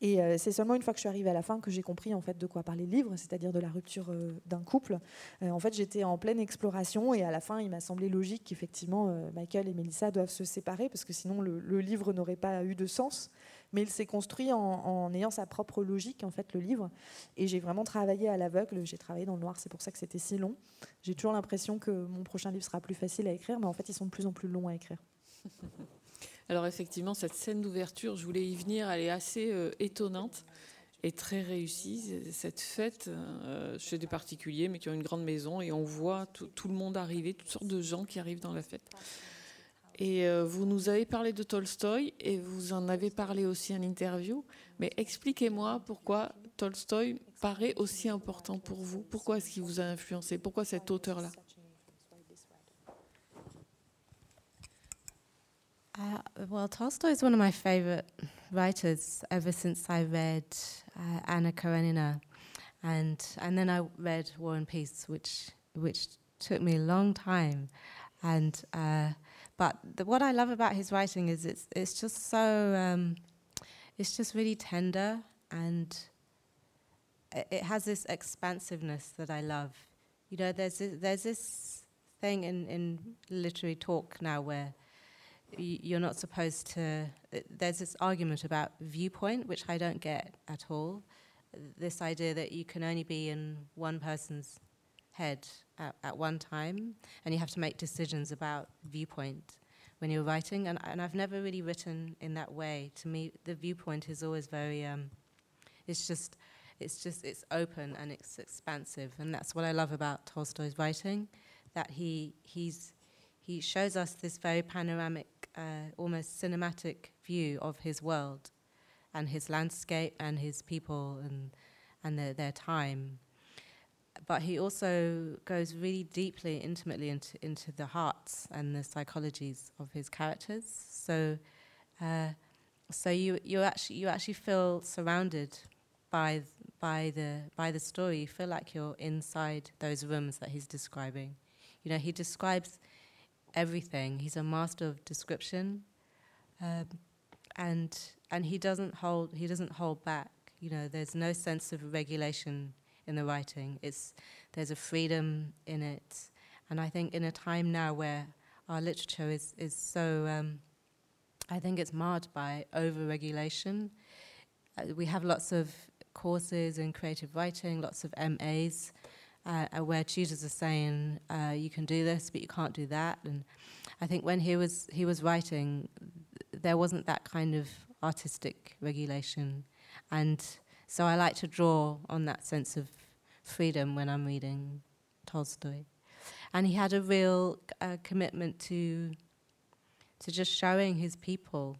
Et euh, c'est seulement une fois que je suis arrivée à la fin que j'ai compris en fait de quoi parlait le livre, c'est-à-dire de la rupture euh, d'un couple. Euh, en fait, j'étais en pleine exploration et à la fin, il m'a semblé logique qu'effectivement Michael et Melissa doivent se séparer parce que sinon le, livre n'aurait pas eu de sens. Mais il s'est construit en, ayant sa propre logique, en fait, le livre. Et j'ai vraiment travaillé à l'aveugle. J'ai travaillé dans le noir, c'est pour ça que c'était si long. J'ai toujours l'impression que mon prochain livre sera plus facile à écrire, mais en fait, ils sont de plus en plus longs à écrire. Alors effectivement, cette scène d'ouverture, je voulais y venir, elle est assez euh, étonnante et très réussie. Cette fête euh, chez des particuliers, mais qui ont une grande maison, et on voit tout le monde arriver, toutes sortes de gens qui arrivent dans la fête. Et euh, vous nous avez parlé de Tolstoï, et vous en avez parlé aussi en interview, mais expliquez-moi pourquoi Tolstoï paraît aussi important pour vous. Pourquoi est-ce qu'il vous a influencé? Pourquoi cet auteur-là? Uh, well, Tolstoy is one of my favorite writers ever since I read uh, Anna Karenina, and and then I read War and Peace, which which took me a long time, and uh, but the, what I love about his writing is it's it's just so um, it's just really tender and it, has this expansiveness that I love. You know, there's this, there's this thing in in literary talk now where you're not supposed to. There's this argument about viewpoint, which I don't get at all. This idea that you can only be in one person's head at, at one time, and you have to make decisions about viewpoint when you're writing. And, and I've never really written in that way. To me, the viewpoint is always very. Um, it's just, it's just, it's open and it's expansive, and that's what I love about Tolstoy's writing. That he he's he shows us this very panoramic uh, almost cinematic view of his world and his landscape and his people and, and their, their time. But he also goes really deeply, intimately into, into the hearts and the psychologies of his characters. So, uh, so you, you, actually, you actually feel surrounded by, by, the, by the story. You feel like you're inside those rooms that he's describing. You know, he describes everything. He's a master of description, um, and and he doesn't hold he doesn't hold back. You know, there's no sense of regulation in the writing. It's there's a freedom in it, and I think in a time now where our literature is is so, um, I think it's marred by over-regulation. Uh, we have lots of courses in creative writing, lots of MAs uh, where tutors are saying uh, you can do this, but you can't do that. And I think when he was he was writing, there wasn't that kind of artistic regulation, and so I like to draw on that sense of freedom when I'm reading Tolstoy. And he had a real uh, commitment to to just showing his people,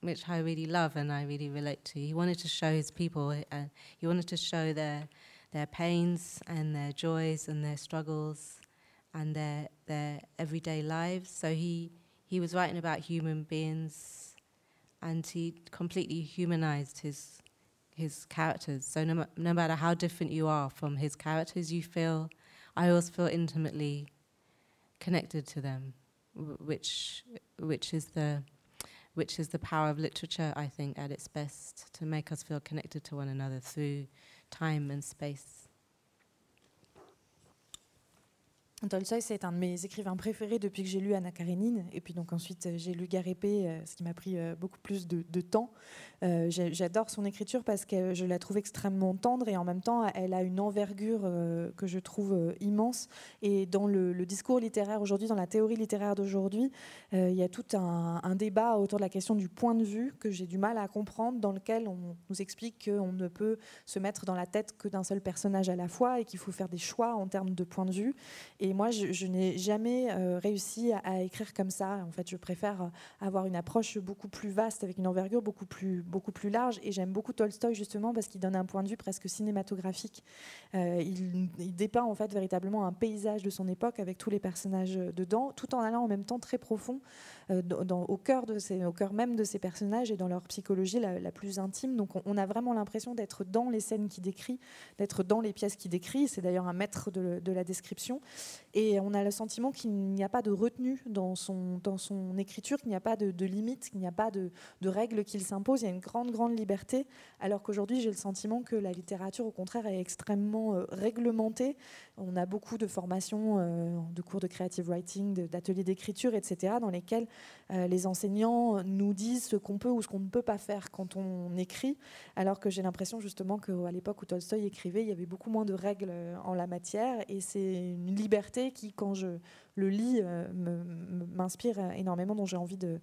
which I really love and I really relate to. He wanted to show his people. Uh, he wanted to show their their pains and their joys and their struggles and their their everyday lives. So he he was writing about human beings, and he completely humanized his his characters. So no, no matter how different you are from his characters, you feel I always feel intimately connected to them, which which is the which is the power of literature, I think, at its best, to make us feel connected to one another through time and space. Tolstoï, c'est un de mes écrivains préférés depuis que j'ai lu Anna Karenine. Et puis donc ensuite, j'ai lu Garépé, ce qui m'a pris beaucoup plus de, temps. Euh, j'adore son écriture parce que je la trouve extrêmement tendre et en même temps, elle a une envergure euh, que je trouve euh, immense. Et dans le, discours littéraire aujourd'hui, dans la théorie littéraire d'aujourd'hui, il y a tout un, débat autour de la question du point de vue que j'ai du mal à comprendre, dans lequel on nous explique qu'on ne peut se mettre dans la tête que d'un seul personnage à la fois et qu'il faut faire des choix en termes de point de vue. Moi, je, n'ai jamais réussi à, écrire comme ça. En fait, je préfère avoir une approche beaucoup plus vaste, avec une envergure beaucoup plus beaucoup plus large. Et j'aime beaucoup Tolstoï justement parce qu'il donne un point de vue presque cinématographique. Euh, il, dépeint en fait véritablement un paysage de son époque avec tous les personnages dedans, tout en allant en même temps très profond euh, au, cœur de ces, au cœur même de ces personnages et dans leur psychologie la, plus intime. Donc on, a vraiment l'impression d'être dans les scènes qu'il décrit, d'être dans les pièces qu'il décrit. C'est d'ailleurs un maître de, la description. Et on a le sentiment qu'il n'y a pas de retenue dans son, dans son écriture, qu'il n'y a pas de, de limite, qu'il n'y a pas de, de règles qu'il s'impose. Il y a une grande, grande liberté, alors qu'aujourd'hui, j'ai le sentiment que la littérature, au contraire, est extrêmement euh, réglementée. On a beaucoup de formations, euh, de cours de creative writing, d'ateliers d'écriture, etc., dans lesquels euh, les enseignants nous disent ce qu'on peut ou ce qu'on ne peut pas faire quand on écrit, alors que j'ai l'impression justement qu'à l'époque où Tolstoï écrivait, il y avait beaucoup moins de règles en la matière, et c'est une liberté qui, quand je le lis, m'inspire énormément, dont j'ai envie de,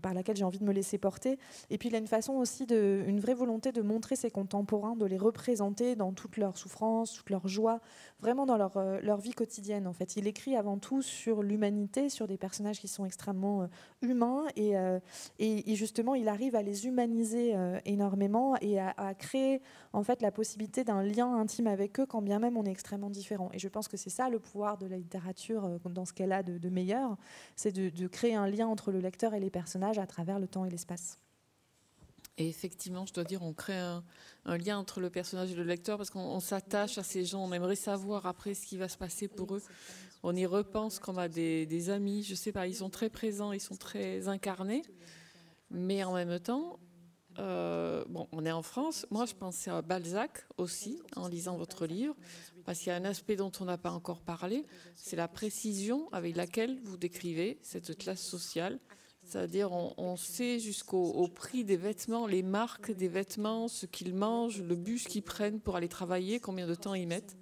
par laquelle j'ai envie de me laisser porter. Et puis il a une façon aussi, de, une vraie volonté de montrer ses contemporains, de les représenter dans toute leur souffrance, toute leur joie, vraiment dans leur, euh, leur vie quotidienne. En fait, il écrit avant tout sur l'humanité, sur des personnages qui sont extrêmement euh, humains, euh, et, et, justement il arrive à les humaniser énormément et à, créer en fait la possibilité d'un lien intime avec eux, quand bien même on est extrêmement différent. Et je pense que c'est ça le pouvoir de la littérature dans ce qu'elle a de, meilleur, c'est de créer un lien entre le lecteur et les personnages à travers le temps et l'espace. Et effectivement, je dois dire, on crée un, lien entre le personnage et le lecteur parce qu'on s'attache à ces gens, on aimerait savoir après ce qui va se passer pour eux. On y repense comme à des, amis, je sais pas, ils sont très présents, ils sont très incarnés, mais en même temps, euh, bon, on est en France. Moi, je pensais à Balzac aussi en lisant votre livre, parce qu'il y a un aspect dont on n'a pas encore parlé, c'est la précision avec laquelle vous décrivez cette classe sociale c'est-à-dire, on, sait jusqu'au prix des vêtements, les marques des vêtements, ce qu'ils mangent, le bus qu'ils prennent pour aller travailler, combien de temps ils mettent.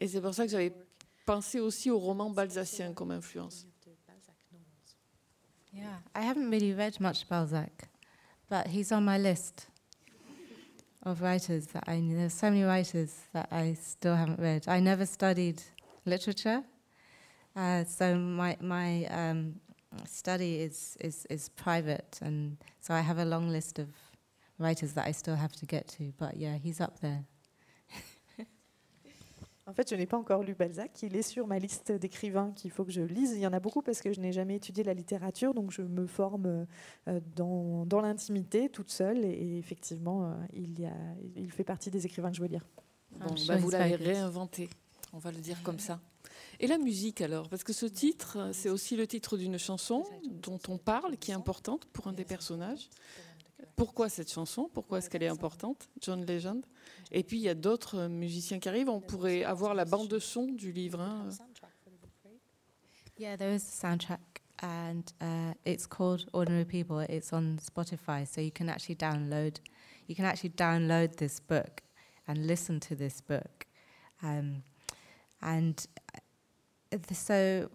Et c'est pour ça que j'avais pensé aussi au roman balzacien comme influence. Yeah, I haven't really read much Balzac, but he's on my list of writers that I There's so many writers that I still haven't read. I never studied literature, uh, so my my um, study is, is, is private, and so I have a long list of writers that I still have to get to. But yeah, he's up there. En fait, je n'ai pas encore lu Balzac. Il est sur ma liste d'écrivains qu'il faut que je lise. Il y en a beaucoup parce que je n'ai jamais étudié la littérature, donc je me forme euh, dans, dans l'intimité, toute seule. Et, effectivement, euh, il, y a, il fait partie des écrivains que je veux lire. Bon, bah, vous l'avez réinventé, on va le dire comme ça. Et la musique alors? Parce que ce titre, c'est aussi le titre d'une chanson dont on parle, qui est importante pour un des personnages. Pourquoi cette chanson? Pourquoi est-ce qu'elle est importante? John Legend? Et puis il y a d'autres musiciens qui arrivent. On pourrait avoir la bande de son du livre. Hein. Yeah, there is a soundtrack, and uh, it's called Ordinary People. It's on Spotify, so you can actually download. You can actually download this book and listen to this book. Um, and so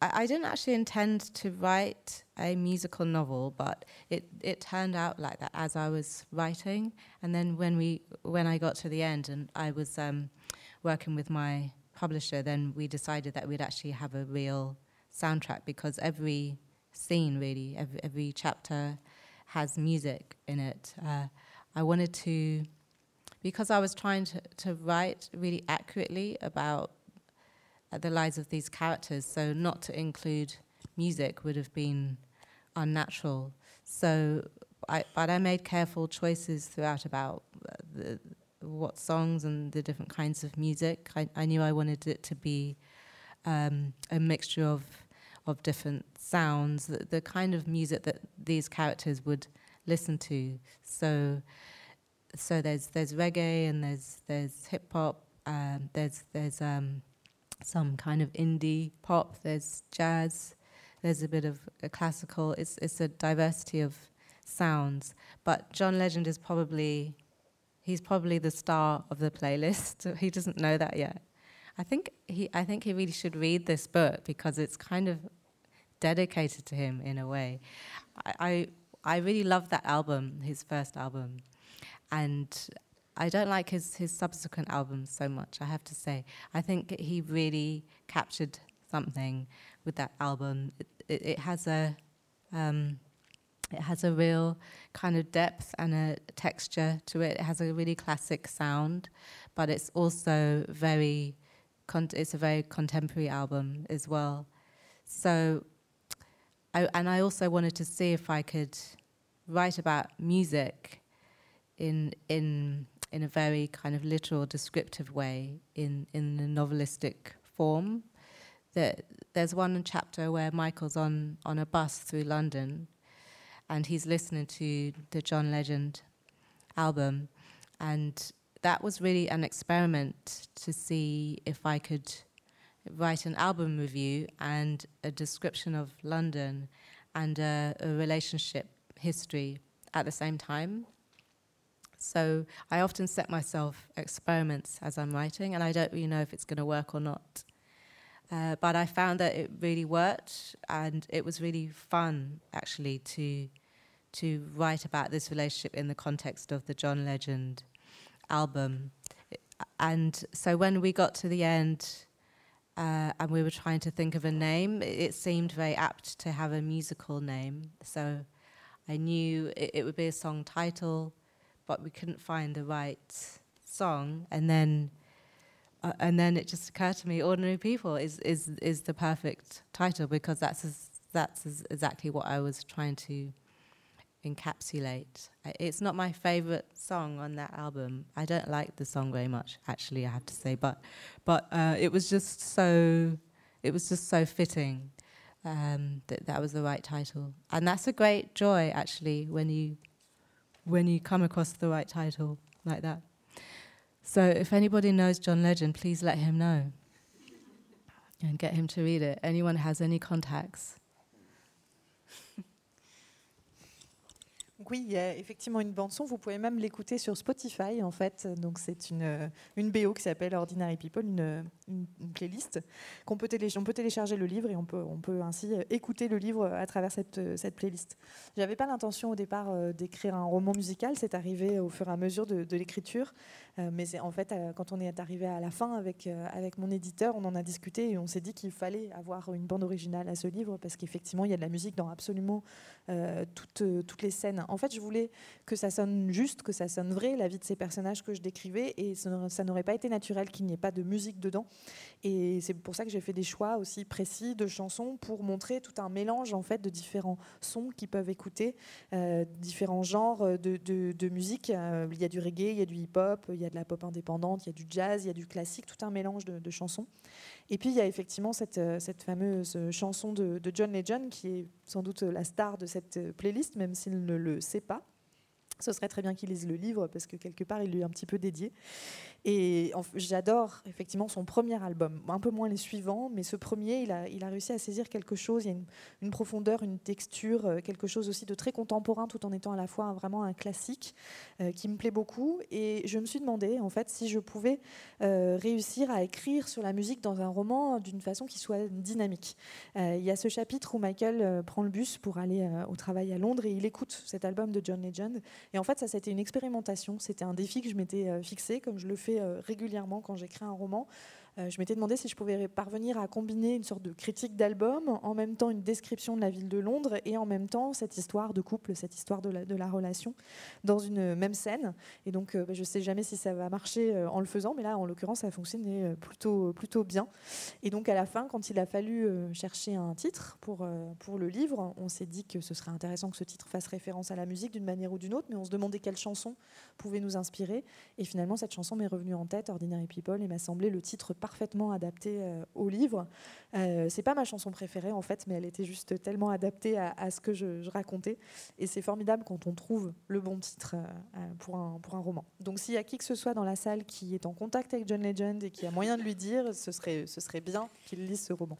I, I didn't actually intend to write a musical novel, but it, it turned out like that as I was writing. And then when we when I got to the end and I was um, working with my publisher, then we decided that we'd actually have a real soundtrack because every scene, really, every, every chapter has music in it. Uh, I wanted to, because I was trying to, to write really accurately about the lives of these characters. So not to include music would have been unnatural. So, I, but I made careful choices throughout about the, what songs and the different kinds of music. I, I knew I wanted it to be um, a mixture of of different sounds, the, the kind of music that these characters would listen to. So, so there's there's reggae and there's there's hip hop. Um, there's there's um, some kind of indie pop. There's jazz. There's a bit of a classical. It's it's a diversity of sounds. But John Legend is probably he's probably the star of the playlist. he doesn't know that yet. I think he I think he really should read this book because it's kind of dedicated to him in a way. I I, I really love that album, his first album. And I don't like his, his subsequent albums so much, I have to say. I think he really captured something with that album. It, it, it has a um, it has a real kind of depth and a texture to it. It has a really classic sound, but it's also very it's a very contemporary album as well. So, I, and I also wanted to see if I could write about music in in in a very kind of literal, descriptive way in, in the novelistic form. That there's one chapter where Michael's on, on a bus through London and he's listening to the John Legend album. And that was really an experiment to see if I could write an album review and a description of London and a, a relationship history at the same time. So I often set myself experiments as I'm writing, and I don't really know if it's going to work or not. Uh, but I found that it really worked, and it was really fun actually to to write about this relationship in the context of the John Legend album. And so when we got to the end, uh, and we were trying to think of a name, it seemed very apt to have a musical name. So I knew it, it would be a song title but we couldn't find the right song. And then, uh, and then it just occurred to me, "Ordinary People" is is is the perfect title because that's as, that's as exactly what I was trying to encapsulate. It's not my favorite song on that album. I don't like the song very much, actually. I have to say, but but uh, it was just so it was just so fitting um, that that was the right title, and that's a great joy actually when you when you come across the right title like that. So if anybody knows John Legend, please let him know and get him to read it. Anyone has any contacts? Oui, il y a effectivement une bande-son. Vous pouvez même l'écouter sur Spotify, en fait. Donc, c'est une, euh, une BO qui s'appelle Ordinary People, une, une, playlist. qu'on peut télécharger. On peut télécharger le livre et on peut, on peut ainsi euh, écouter le livre à travers cette, euh, cette playlist. J'avais pas l'intention au départ d'écrire un roman musical. C'est arrivé au fur et à mesure de, de l'écriture. mais en fait, quand on est arrivé à la fin avec, avec mon éditeur, on en a discuté et on s'est dit qu'il fallait avoir une bande originale à ce livre parce qu'effectivement, il y a de la musique dans absolument toutes, toutes les scènes en fait, je voulais que ça sonne juste, que ça sonne vrai, la vie de ces personnages que je décrivais, et ça n'aurait pas été naturel qu'il n'y ait pas de musique dedans. Et c'est pour ça que j'ai fait des choix aussi précis de chansons pour montrer tout un mélange en fait de différents sons qui peuvent écouter, euh, différents genres de, musique. Euh, il y a du reggae, il y a du hip-hop, il y a de la pop indépendante, il y a du jazz, il y a du classique, tout un mélange de, chansons. Et puis il y a effectivement cette, euh, cette fameuse chanson de John Legend qui est sans doute la star de cette playlist, même s'il ne le sait pas. Ce serait très bien qu'il lise le livre parce que quelque part il lui est un petit peu dédié. Et j'adore effectivement son premier album, un peu moins les suivants, mais ce premier, il a, réussi à saisir quelque chose. Il y a une, profondeur, une texture, euh, quelque chose aussi de très contemporain, tout en étant à la fois vraiment un classique euh, qui me plaît beaucoup. Et je me suis demandé en fait si je pouvais euh, réussir à écrire sur la musique dans un roman d'une façon qui soit dynamique. il y a ce chapitre où Michael prend le bus pour aller au travail à Londres et il écoute cet album de John Legend. Et en fait, ça, c'était une expérimentation. C'était un défi que je m'étais fixé, comme je le fais euh, régulièrement quand j'écris un roman. Euh, je m'étais demandé si je pouvais parvenir à combiner une sorte de critique d'album, en même temps une description de la ville de Londres et en même temps cette histoire de couple, cette histoire de la, relation dans une même scène. Et donc, euh, bah, je ne sais jamais si ça va marcher en le faisant, mais là, en l'occurrence, ça a fonctionné plutôt, plutôt bien. Et donc, à la fin, quand il a fallu chercher un titre pour, pour le livre, on s'est dit que ce serait intéressant que ce titre fasse référence à la musique d'une manière ou d'une autre, mais on se demandait quelle chanson pouvait nous inspirer. Et finalement, cette chanson m'est revenue en tête, Ordinary People, et m'a semblé le titre parfaitement adaptée au livre. c'est pas ma chanson préférée en fait, mais elle était juste tellement adaptée à, ce que je, racontais. Et c'est formidable quand on trouve le bon titre pour, un, pour un roman. Donc s'il y a qui que ce soit dans la salle qui est en contact avec John Legend et qui a moyen de lui dire, ce serait, ce serait bien qu'il lise ce roman.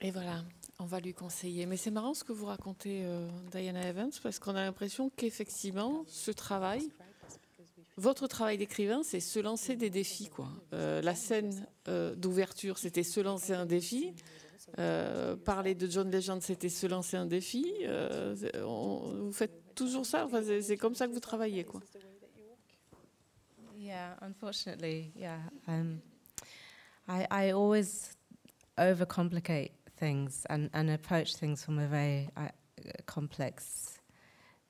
Et voilà, on va lui conseiller. Mais c'est marrant ce que vous racontez, euh, Diana Evans, parce qu'on a l'impression qu'effectivement, ce travail, votre travail d'écrivain, c'est se lancer des défis. Quoi. Euh, la scène euh, d'ouverture, c'était se lancer un défi. parler de John Legend, c'était se lancer un défi. vous faites toujours ça? C'est comme ça que vous travaillez, quoi. Yeah, unfortunately, yeah. Um, I I always overcomplicate things and, and approach things from a very uh, complex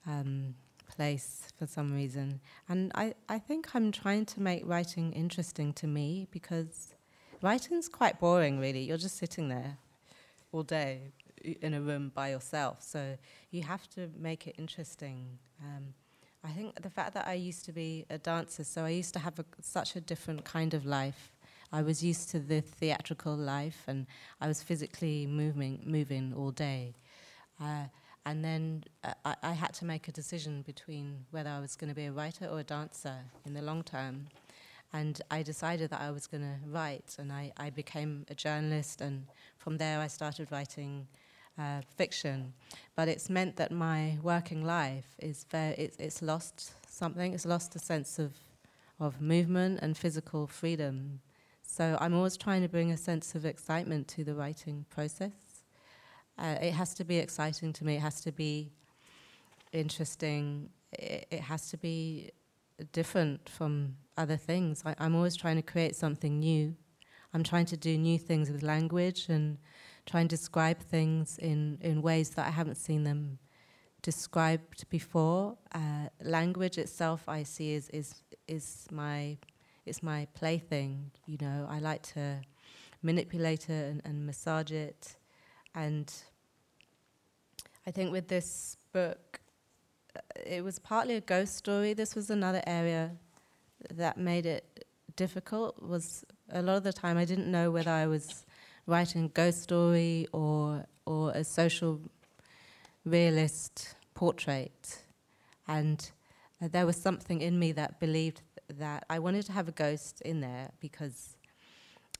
um, place for some reason. And I, I think I'm trying to make writing interesting to me because writing's quite boring, really. You're just sitting there all day in a room by yourself. So you have to make it interesting. Um, I think the fact that I used to be a dancer, so I used to have a, such a different kind of life I was used to the theatrical life, and I was physically moving, moving all day. Uh, and then uh, I, I, had to make a decision between whether I was going to be a writer or a dancer in the long term. And I decided that I was going to write, and I, I became a journalist, and from there I started writing uh, fiction. But it's meant that my working life is very, it's, it's lost something, it's lost a sense of, of movement and physical freedom so I'm always trying to bring a sense of excitement to the writing process. Uh, it has to be exciting to me. It has to be interesting. It, it has to be different from other things. I, I'm always trying to create something new. I'm trying to do new things with language and try and describe things in, in ways that I haven't seen them described before. Uh, language itself, I see, is, is, is my it's my plaything. You know, I like to manipulate it and, and massage it. And I think with this book, it was partly a ghost story. This was another area that made it difficult. Was a lot of the time I didn't know whether I was writing a ghost story or or a social realist portrait, and uh, there was something in me that believed that I wanted to have a ghost in there because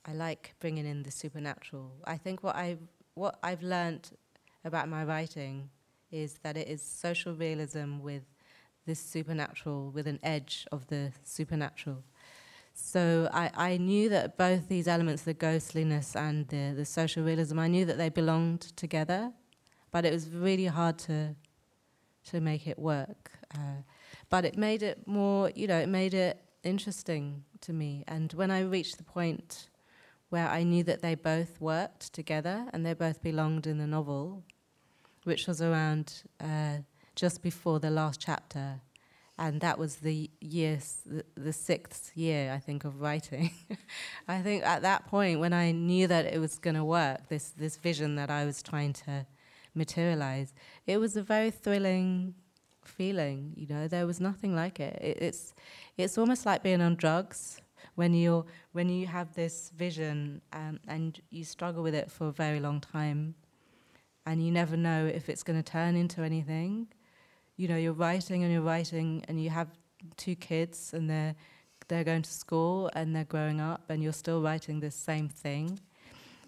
I like bringing in the supernatural. I think what I what I've learned about my writing is that it is social realism with this supernatural, with an edge of the supernatural. So I, I knew that both these elements, the ghostliness and the, the social realism, I knew that they belonged together, but it was really hard to to make it work. Uh, but it made it more, you know, it made it interesting to me. And when I reached the point where I knew that they both worked together and they both belonged in the novel, which was around uh, just before the last chapter, and that was the year, the, sixth year, I think, of writing. I think at that point, when I knew that it was going to work, this this vision that I was trying to materialize, it was a very thrilling feeling. You know, there was nothing like it. it. It's it's almost like being on drugs when you when you have this vision um, and you struggle with it for a very long time, and you never know if it's going to turn into anything. You know, you're writing and you're writing, and you have two kids, and they're they're going to school and they're growing up, and you're still writing the same thing,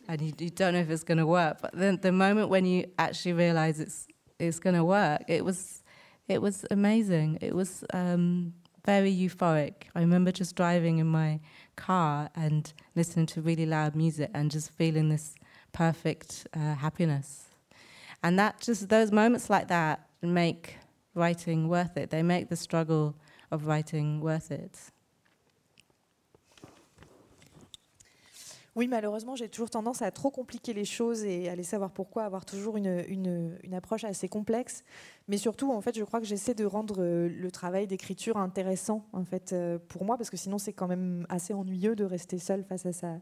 and you, you don't know if it's going to work. But then the moment when you actually realize it's it's going to work, it was it was amazing. It was um, very euphoric. I remember just driving in my car and listening to really loud music and just feeling this perfect uh, happiness. And that just those moments like that make writing worth it. They make the struggle of writing worth it. Oui, malheureusement, j'ai toujours tendance à trop compliquer les choses et aller savoir pourquoi, avoir toujours une, approche assez complexe. Mais surtout, en fait, je crois que j'essaie de rendre le travail d'écriture intéressant, en fait, pour moi, parce que sinon, c'est quand même assez ennuyeux de rester seule face à ça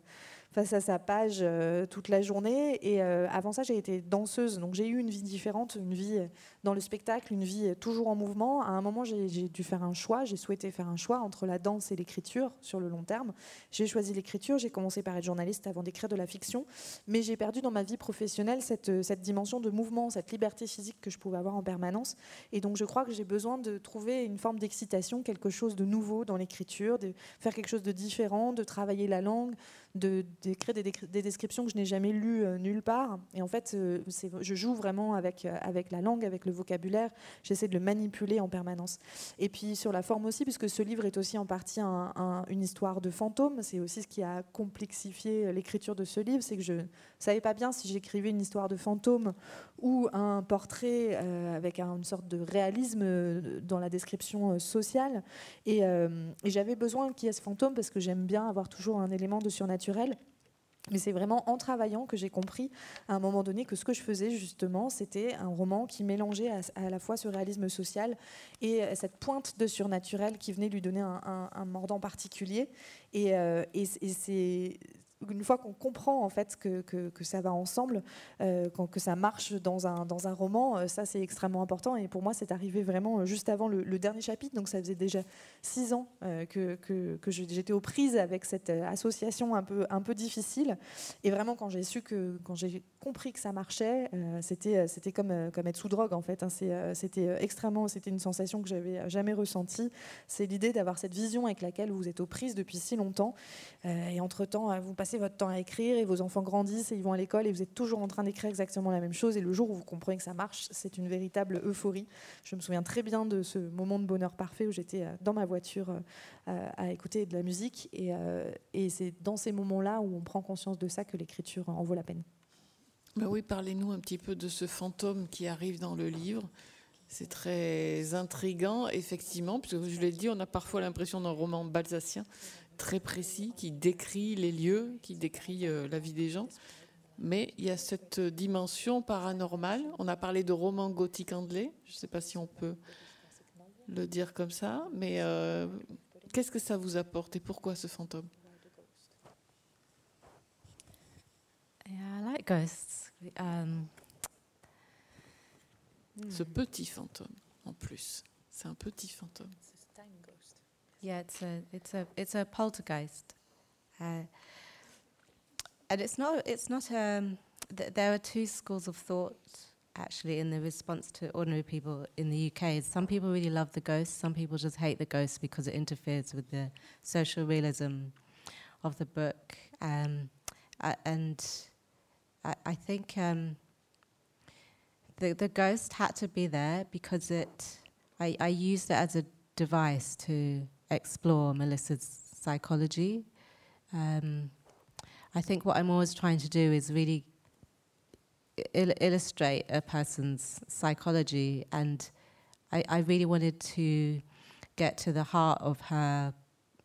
face à sa page euh, toute la journée. Et euh, avant ça, j'ai été danseuse, donc j'ai eu une vie différente, une vie dans le spectacle, une vie toujours en mouvement. À un moment, j'ai dû faire un choix, j'ai souhaité faire un choix entre la danse et l'écriture sur le long terme. J'ai choisi l'écriture, j'ai commencé par être journaliste avant d'écrire de la fiction, mais j'ai perdu dans ma vie professionnelle cette, cette dimension de mouvement, cette liberté physique que je pouvais avoir en permanence. Et donc je crois que j'ai besoin de trouver une forme d'excitation, quelque chose de nouveau dans l'écriture, de faire quelque chose de différent, de travailler la langue, d'écrire des, des, descriptions que je n'ai jamais lues euh, nulle part. Et en fait, euh, je joue vraiment avec, euh, avec la langue, avec le vocabulaire. J'essaie de le manipuler en permanence. Et puis sur la forme aussi, puisque ce livre est aussi en partie une histoire de fantômes. C'est aussi ce qui a complexifié l'écriture de ce livre. C'est que je ne savais pas bien si j'écrivais une histoire de fantômes ou un portrait avec une sorte de réalisme dans la description sociale. Et, et j'avais besoin qu'il y ait ce fantôme parce que j'aime bien avoir toujours un élément de surnaturel mais c'est vraiment en travaillant que j'ai compris à un moment donné que ce que je faisais justement, c'était un roman qui mélangeait à, la fois ce réalisme social et euh, cette pointe de surnaturel qui venait lui donner un, mordant particulier. Et, euh, et c'est une fois qu'on comprend en fait que, ça va ensemble, euh, que ça marche dans un, dans un roman, euh, ça c'est extrêmement important. Et pour moi, c'est arrivé vraiment juste avant le, dernier chapitre. Donc ça faisait déjà six ans que, que, j'étais aux prises avec cette association un peu, un peu difficile. Et vraiment, quand j'ai su que, quand j'ai compris que ça marchait, c'était, c'était comme, comme être sous drogue en fait. Hein. c'était extrêmement, c'était une sensation que j'avais jamais ressentie. C'est l'idée d'avoir cette vision avec laquelle vous êtes aux prises depuis si longtemps. Et entre temps, vous passez votre temps à écrire et vos enfants grandissent et ils vont à l'école et vous êtes toujours en train d'écrire exactement la même chose. Et le jour où vous comprenez que ça marche, c'est une véritable euphorie. Je me souviens très bien de ce moment de bonheur parfait où j'étais euh, dans ma voiture euh, à écouter de la musique. Et, euh, et c'est dans ces moments-là où on prend conscience de ça que l'écriture en vaut la peine. Ben oui, parlez-nous un petit peu de ce fantôme qui arrive dans le livre. C'est très intrigant, effectivement, puisque je l'ai dit, on a parfois l'impression d'un roman balsacien très précis qui décrit les lieux, qui décrit euh, la vie des gens. Mais il y a cette dimension paranormale. On a parlé de roman gothique anglais. Je ne sais pas si on peut le dire comme ça. Mais euh, qu'est-ce que ça vous apporte et pourquoi ce fantôme? I like ghosts. Um, ce petit fantôme, en plus. C'est un petit fantôme. Yeah, it's a it's a it's a poltergeist, uh, and it's not it's not um. Th- there are two schools of thought actually in the response to ordinary people in the UK. Some people really love the ghost. Some people just hate the ghost because it interferes with the social realism of the book. Um, and I, I think um, the the ghost had to be there because it. I, I used it as a device to explore Melissa's psychology. Um, I think what I'm always trying to do is really il- illustrate a person's psychology, and I, I really wanted to get to the heart of her.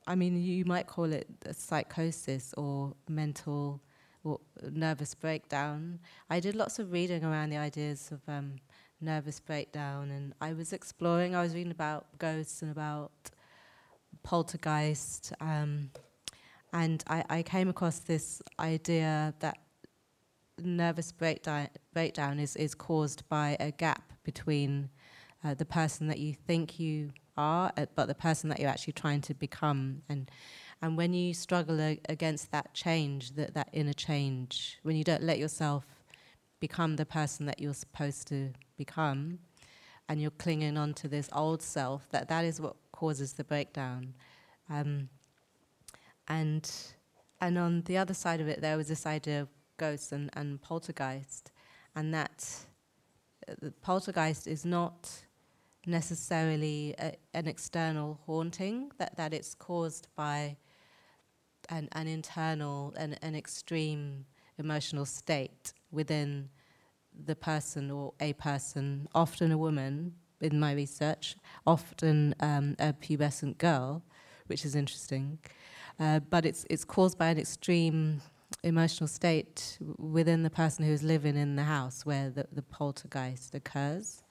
I mean, you might call it a psychosis or mental or nervous breakdown. I did lots of reading around the ideas of um, nervous breakdown, and I was exploring. I was reading about ghosts and about poltergeist, um, and I, I, came across this idea that nervous breakdown, breakdown is, is caused by a gap between uh, the person that you think you are, uh, but the person that you're actually trying to become. And and when you struggle a- against that change, that, that inner change, when you don't let yourself become the person that you're supposed to become, and you're clinging on to this old self, that that is what causes the breakdown. Um, and and on the other side of it, there was this idea of ghosts and, and poltergeist, and that uh, the poltergeist is not necessarily a, an external haunting, that, that it's caused by an, an internal, an, an extreme emotional state within the person or a person, often a woman, in my research, often um, a pubescent girl, which is interesting. Uh, but it's, it's caused by an extreme emotional state within the person who's living in the house where the, the poltergeist occurs.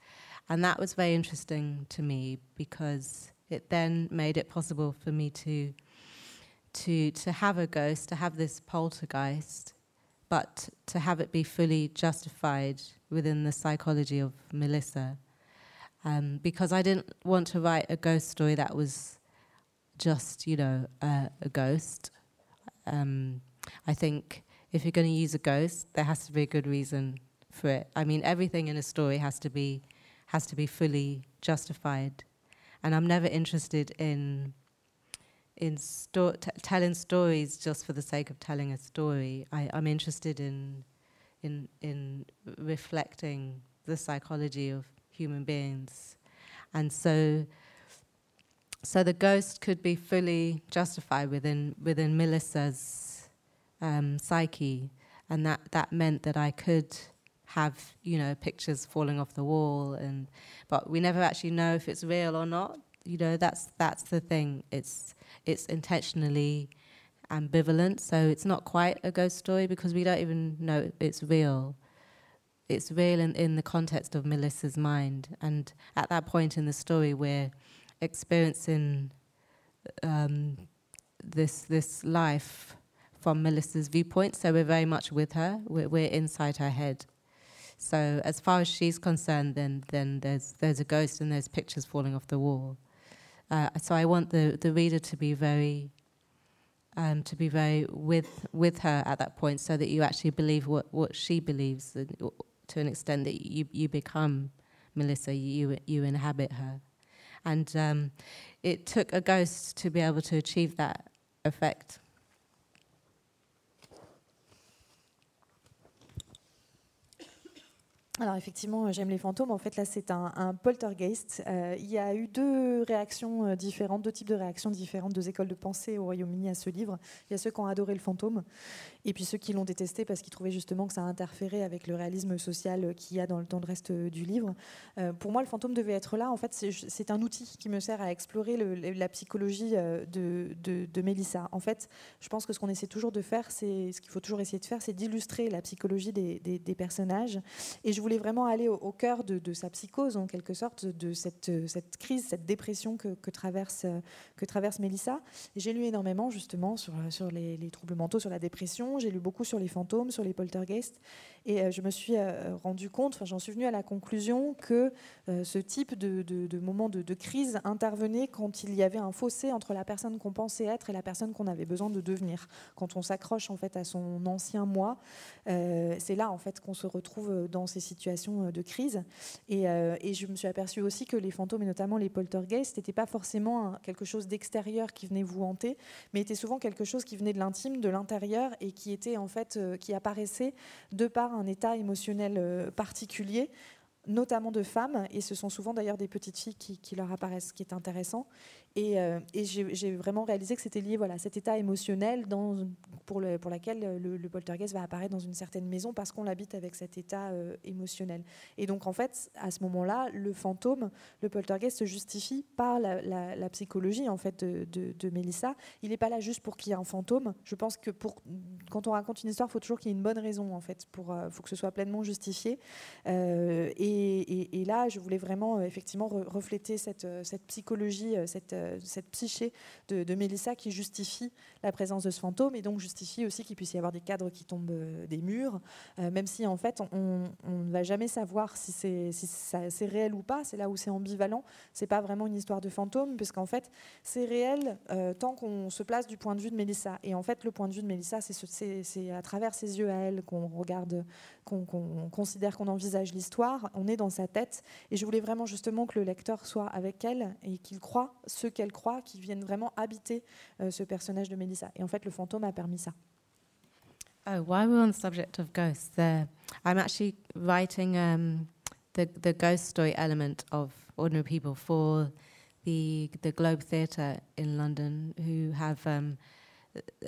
And that was very interesting to me because it then made it possible for me to to to have a ghost, to have this poltergeist, but to have it be fully justified within the psychology of Melissa. Um, because I didn't want to write a ghost story that was just, you know, uh, a ghost. Um, I think if you're going to use a ghost, there has to be a good reason for it. I mean, everything in a story has to be has to be fully justified, and I'm never interested in in sto- telling stories just for the sake of telling a story. I, I'm interested in in in reflecting the psychology of human beings, and so so the ghost could be fully justified within within Melissa's um, psyche, and that that meant that I could have you know pictures falling off the wall, and but we never actually know if it's real or not. You know that's that's the thing. It's it's intentionally ambivalent, so it's not quite a ghost story because we don't even know it's real. It's real in, the context of Melissa's mind, and at that point in the story, we're experiencing um, this this life from Melissa's viewpoint. So we're very much with her. We're, we're inside her head. So as far as she's concerned, then then there's there's a ghost and there's pictures falling off the wall. Uh, so I want the, the reader to be very um, to be very with with her at that point, so that you actually believe what, what she believes, to an extent that you you become Melissa, you you inhabit her, and um, it took a ghost to be able to achieve that effect. Alors effectivement, euh, j'aime les fantômes. En fait, là, c'est un, poltergeist. Euh, il y a eu deux réactions euh, différentes, deux types de réactions différentes, deux écoles de pensée au Royaume-Uni à ce livre. Il y a ceux qui ont adoré le fantôme, et puis ceux qui l'ont détesté parce qu'ils trouvaient justement que ça interférait avec le réalisme social qu'il y a dans, dans, le reste du livre. pour moi, le fantôme devait être là. En fait, c'est un outil qui me sert à explorer le, la psychologie de, de, Mélissa. En fait, je pense que ce qu'on essaie toujours de faire, c'est ce qu'il faut toujours essayer de faire, c'est d'illustrer la psychologie des, personnages. Et je voulait vraiment aller au, cœur de, sa psychose, en quelque sorte, de cette, crise, cette dépression que, traverse, que traverse Mélissa. J'ai lu énormément, justement, sur les, troubles mentaux, sur la dépression. J'ai lu beaucoup sur les fantômes, sur les poltergeists. Et euh, je me suis euh, rendu compte, enfin, j'en suis venue à la conclusion que euh, ce type de, moment de, crise intervenait quand il y avait un fossé entre la personne qu'on pensait être et la personne qu'on avait besoin de devenir. Quand on s'accroche en fait à son ancien moi, c'est là en fait qu'on se retrouve dans ces situations situation de crise. Et, je me suis aperçue aussi que les fantômes, et notamment les poltergeists, n'étaient pas forcément quelque chose d'extérieur qui venait vous hanter, mais était souvent quelque chose qui venait de l'intime, de l'intérieur, et qui était en fait, qui apparaissait de par un état émotionnel particulier notamment de femmes, et ce sont souvent d'ailleurs des petites filles qui, qui, leur apparaissent, ce qui est intéressant. Et, euh, j'ai vraiment réalisé que c'était lié voilà, à cet état émotionnel pour, le, pour lequel le, poltergeist va apparaître dans une certaine maison parce qu'on l'habite avec cet état euh, émotionnel. Et donc en fait, à ce moment-là, le fantôme, le poltergeist se justifie par la, psychologie en fait de, de, Mélissa. Il n'est pas là juste pour qu'il y ait un fantôme. Je pense que quand on raconte une histoire, il faut toujours qu'il y ait une bonne raison en fait. Pour, euh, faut que ce soit pleinement justifié. Et, là, je voulais vraiment effectivement refléter cette, cette psychologie, cette euh, cette psyché de, de, Mélissa qui justifie la présence de ce fantôme et donc justifie aussi qu'il puisse y avoir des cadres qui tombent euh, des murs, euh, même si en fait on, ne va jamais savoir si c'est réel ou pas. C'est là où c'est ambivalent. C'est pas vraiment une histoire de fantôme, puisqu'en fait c'est réel tant qu'on se place du point de vue de Mélissa. Et en fait, le point de vue de Mélissa, c'est à travers ses yeux à elle qu'on regarde, qu'on considère, qu'on envisage l'histoire. On est dans sa tête. Et je voulais vraiment justement que le lecteur soit avec elle et qu'il croit ce qu'elle croit, qui viennent vraiment habiter euh, ce personnage de Melissa. Et en fait, le fantôme a permis ça. Oh, while we're on the subject of ghosts, there, I'm actually writing um, the the ghost story element of ordinary people for the the Globe Theatre in London, who have um,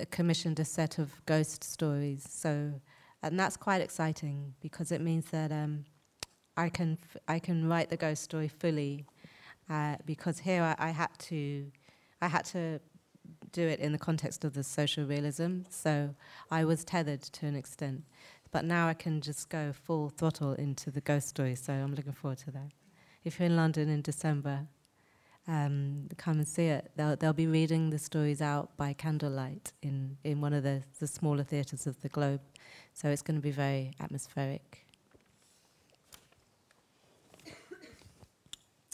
commissioned a set of ghost stories. So, and that's quite exciting because it means that um, I can I can write the ghost story fully uh, because here I, I, had to, I had to do it in the context of the social realism. So I was tethered to an extent, but now I can just go full throttle into the ghost story. So I'm looking forward to that. if you're in London in December, um, come and see it. They'll, they'll be reading the stories out by candlelight in, in one of the, the smaller theatres of the globe. So it's going to be very atmospheric.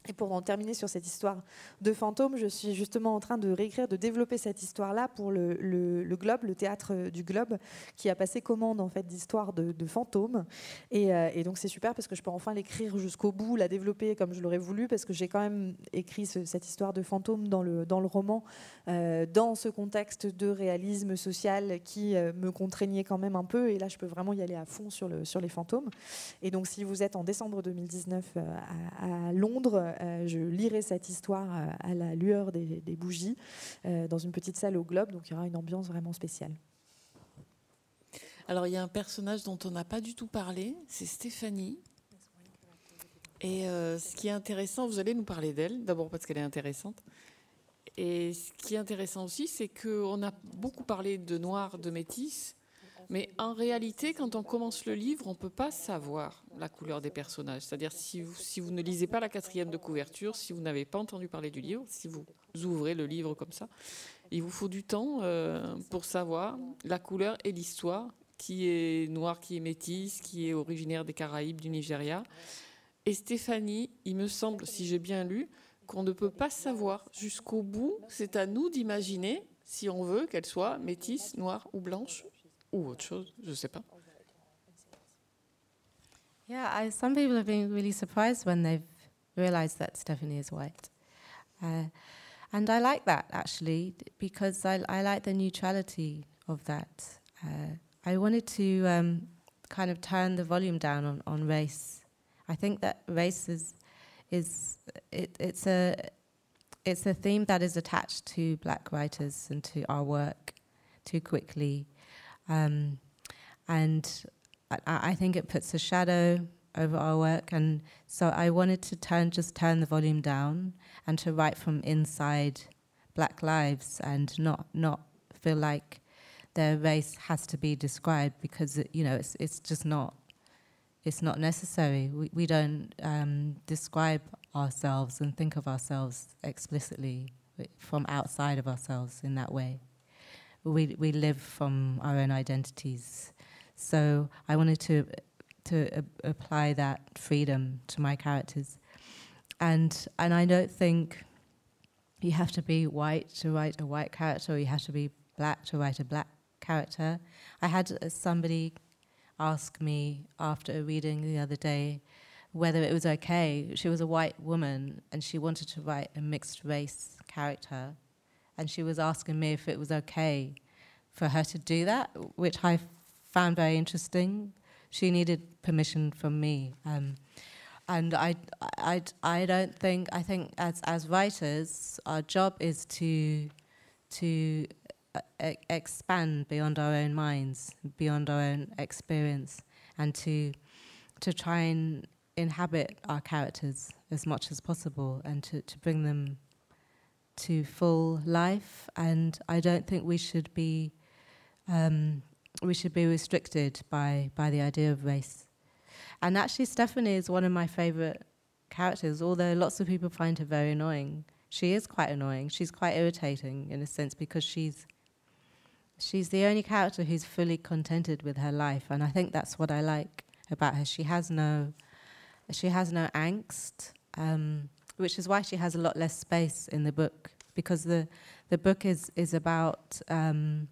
Et pour en terminer sur cette histoire de fantôme, je suis justement en train de réécrire, de développer cette histoire-là pour le, le, Globe, le théâtre du Globe, qui a passé commande en fait d'histoires de, fantômes. Et, euh, et donc c'est super parce que je peux enfin l'écrire jusqu'au bout, la développer comme je l'aurais voulu, parce que j'ai quand même écrit cette histoire de fantôme dans le, dans le roman, euh, dans ce contexte de réalisme social qui euh, me contraignait quand même un peu. Et là, je peux vraiment y aller à fond sur, le, sur les fantômes. Et donc si vous êtes en décembre 2019 à, Londres, euh, je lirai cette histoire euh, à la lueur des, bougies euh, dans une petite salle au Globe, donc il y aura une ambiance vraiment spéciale. Alors il y a un personnage dont on n'a pas du tout parlé, c'est Stéphanie. Et ce qui est intéressant, vous allez nous parler d'elle, d'abord parce qu'elle est intéressante. Et ce qui est intéressant aussi, c'est qu'on a beaucoup parlé de noir, de métis, mais en réalité, quand on commence le livre, on ne peut pas savoir la couleur des personnages. C'est-à-dire, si vous, ne lisez pas la quatrième de couverture, si vous n'avez pas entendu parler du livre, si vous ouvrez le livre comme ça, il vous faut du temps euh, pour savoir la couleur et l'histoire, qui est noir, qui est métisse, qui est originaire des Caraïbes, du Nigeria. Et Stéphanie, il me semble, si j'ai bien lu, qu'on ne peut pas savoir jusqu'au bout. C'est à nous d'imaginer, si on veut, qu'elle soit métisse, noire ou blanche, ou autre chose, je sais pas. Yeah, I, some people have been really surprised when they've realized that Stephanie is white. Uh, and I like that actually because I, I like the neutrality of that. Uh, I wanted to um, kind of turn the volume down on, on race. I think that race is, is it, it's a it's a theme that is attached to black writers and to our work too quickly. Um, and I, I, think it puts a shadow over our work. And so I wanted to turn, just turn the volume down and to write from inside black lives and not, not feel like their race has to be described because, it, you know, it's, it's just not, it's not necessary. We, we don't um, describe ourselves and think of ourselves explicitly from outside of ourselves in that way we we live from our own identities. So I wanted to to apply that freedom to my characters, and and I don't think you have to be white to write a white character, or you have to be black to write a black character. I had uh, somebody ask me after a reading the other day whether it was okay. She was a white woman and she wanted to write a mixed race character and she was asking me if it was okay for her to do that, which I found very interesting. She needed permission from me. Um, and I, I, I don't think, I think as, as writers, our job is to, to uh, expand beyond our own minds, beyond our own experience, and to, to try and inhabit our characters as much as possible and to, to bring them to full life. And I don't think we should be um, we should be restricted by by the idea of race. And actually, Stephanie is one of my favorite characters. Although lots of people find her very annoying, she is quite annoying. She's quite irritating in a sense because she's she's the only character who's fully contented with her life, and I think that's what I like about her. She has no she has no angst. Um, which is why she has a lot less space in the book because the the book is is about um,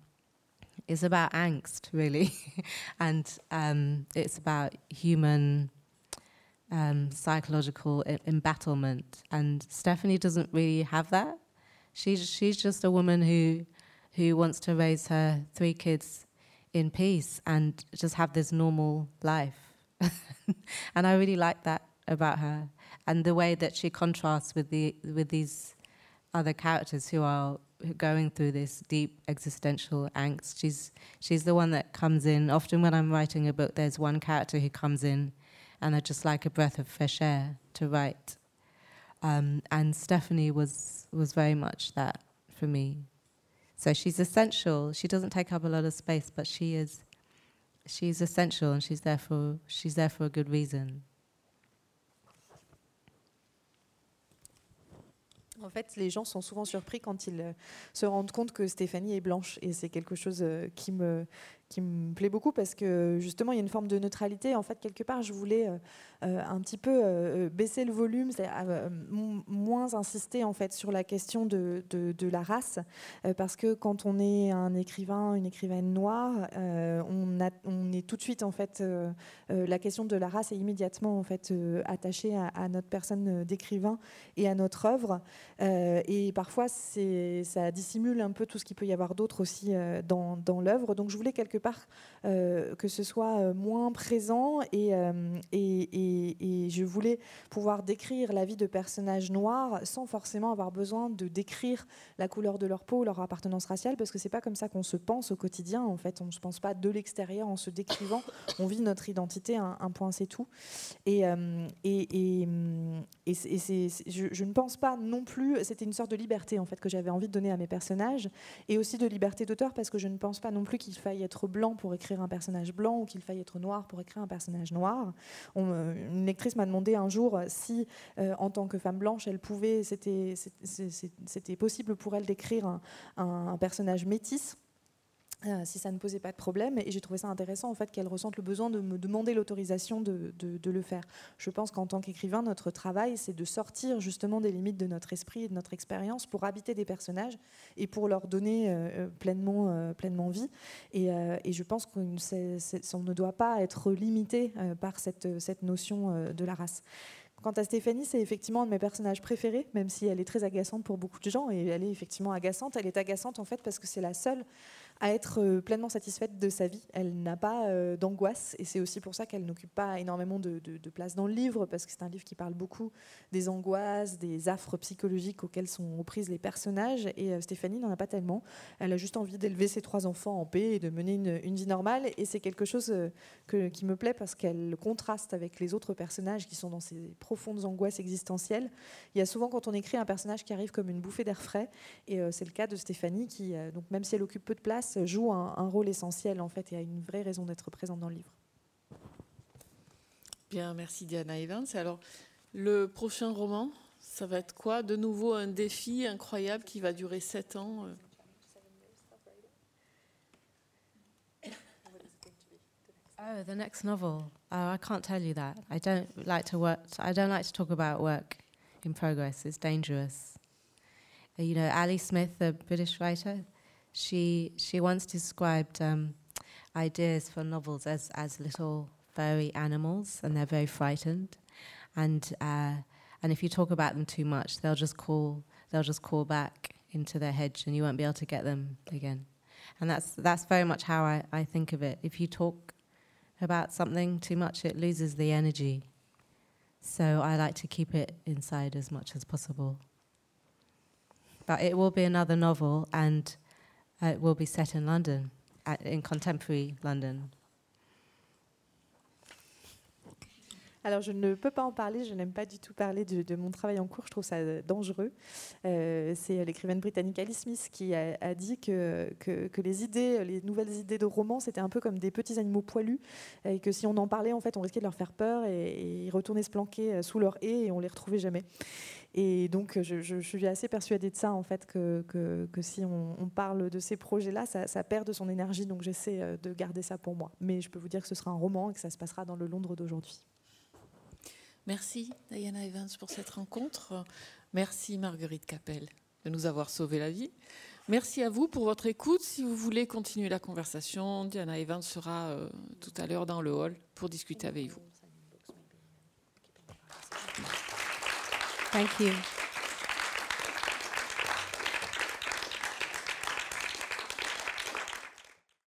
is about angst really, and um, it's about human um, psychological embattlement. And Stephanie doesn't really have that. She's she's just a woman who who wants to raise her three kids in peace and just have this normal life. and I really like that about her and the way that she contrasts with the with these other characters who are going through this deep existential angst. She's she's the one that comes in. Often when I'm writing a book, there's one character who comes in, and I just like a breath of fresh air to write. Um, and Stephanie was was very much that for me. So she's essential. She doesn't take up a lot of space, but she is she's essential, and she's there for she's there for a good reason. En fait, les gens sont souvent surpris quand ils se rendent compte que Stéphanie est blanche. Et c'est quelque chose qui me, qui me plaît beaucoup parce que justement il y a une forme de neutralité. En fait, quelque part, je voulais euh, euh, un petit peu euh, baisser le volume, moins insister en fait sur la question de, la race, parce que quand on est un écrivain, une écrivaine noire, on, est tout de suite en fait la question de la race est immédiatement en fait attachée à, notre personne d'écrivain et à notre œuvre. et parfois, ça dissimule un peu tout ce qu'il peut y avoir d'autre aussi dans, dans l'œuvre. Donc, je voulais quelque part euh, que ce soit euh, moins présent euh, et, et, je voulais pouvoir décrire la vie de personnages noirs sans forcément avoir besoin de décrire la couleur de leur peau, leur appartenance raciale, parce que c'est pas comme ça qu'on se pense au quotidien. En fait, on se pense pas de l'extérieur en se décrivant. On vit notre identité, un, point c'est tout. Et, et, et, je, je, ne pense pas non plus. C'était une sorte de liberté en fait que j'avais envie de donner à mes personnages et aussi de liberté d'auteur parce que je ne pense pas non plus qu'il faille être blanc pour écrire un personnage blanc ou qu'il faille être noir pour écrire un personnage noir. une lectrice m'a demandé un jour si, euh, en tant que femme blanche, elle pouvait, c'était possible pour elle d'écrire un, un, personnage métis. Euh, si ça ne posait pas de problème. Et j'ai trouvé ça intéressant en fait qu'elle ressente le besoin de me demander l'autorisation de, le faire. Je pense qu'en tant qu'écrivain, notre travail, c'est de sortir justement des limites de notre esprit et de notre expérience pour habiter des personnages et pour leur donner euh, euh, pleinement, pleinement vie. Et, et je pense qu'on ne doit pas être limité par cette, cette notion de la race. Quant à Stéphanie, c'est effectivement un de mes personnages préférés, même si elle est très agaçante pour beaucoup de gens, et elle est effectivement agaçante. Elle est agaçante en fait parce que c'est la seule à être euh, pleinement satisfaite de sa vie. Elle n'a pas euh, d'angoisse et c'est aussi pour ça qu'elle n'occupe pas énormément de, place dans le livre parce que c'est un livre qui parle beaucoup des angoisses, des affres psychologiques auxquelles sont prises les personnages et euh, Stéphanie n'en a pas tellement. Elle a juste envie d'élever ses trois enfants en paix et de mener une, vie normale et c'est quelque chose qui me plaît parce qu'elle contraste avec les autres personnages qui sont dans ces profondes angoisses existentielles. Il y a souvent quand on écrit un personnage qui arrive comme une bouffée d'air frais et c'est le cas de Stéphanie qui, donc même si elle occupe peu de place, joue un, rôle essentiel en fait et a une vraie raison d'être présente dans le livre. Bien, merci Diana Evans. Alors, le prochain roman, ça va être quoi? De nouveau un défi incroyable qui va durer sept ans euh? Oh, the next novel. Oh, I can't tell you that. I don't like to work. I don't like to talk about work in progress. It's dangerous. You know, Ali Smith, the British writer, she she once described um, ideas for novels as as little furry animals, and they're very frightened, and uh, and if you talk about them too much, they'll just call they'll just call back into their hedge, and you won't be able to get them again. And that's that's very much how I, I think of it. If you talk about something too much, it loses the energy. So I like to keep it inside as much as possible. But it will be another novel, and uh, will be set in London, at, in contemporary London. Alors, je ne peux pas en parler, je n'aime pas du tout parler de, mon travail en cours, je trouve ça euh, dangereux. Euh, c'est l'écrivaine britannique Alice Smith qui a, dit que, les idées, les nouvelles idées de romans, c'était un peu comme des petits animaux poilus, et que si on en parlait, en fait, on risquait de leur faire peur et, ils retournaient se planquer euh, sous leur haie et on les retrouvait jamais. Et donc, je, suis assez persuadée de ça, en fait, que, si on, parle de ces projets-là, ça, ça, perd de son énergie. Donc, j'essaie euh, de garder ça pour moi. Mais je peux vous dire que ce sera un roman et que ça se passera dans le Londres d'aujourd'hui. Merci, Diana Evans, pour cette rencontre. Merci, Marguerite Capel, de nous avoir sauvé la vie. Merci à vous pour votre écoute. Si vous voulez continuer la conversation, Diana Evans sera euh, tout à l'heure dans le hall pour discuter avec vous. Thank.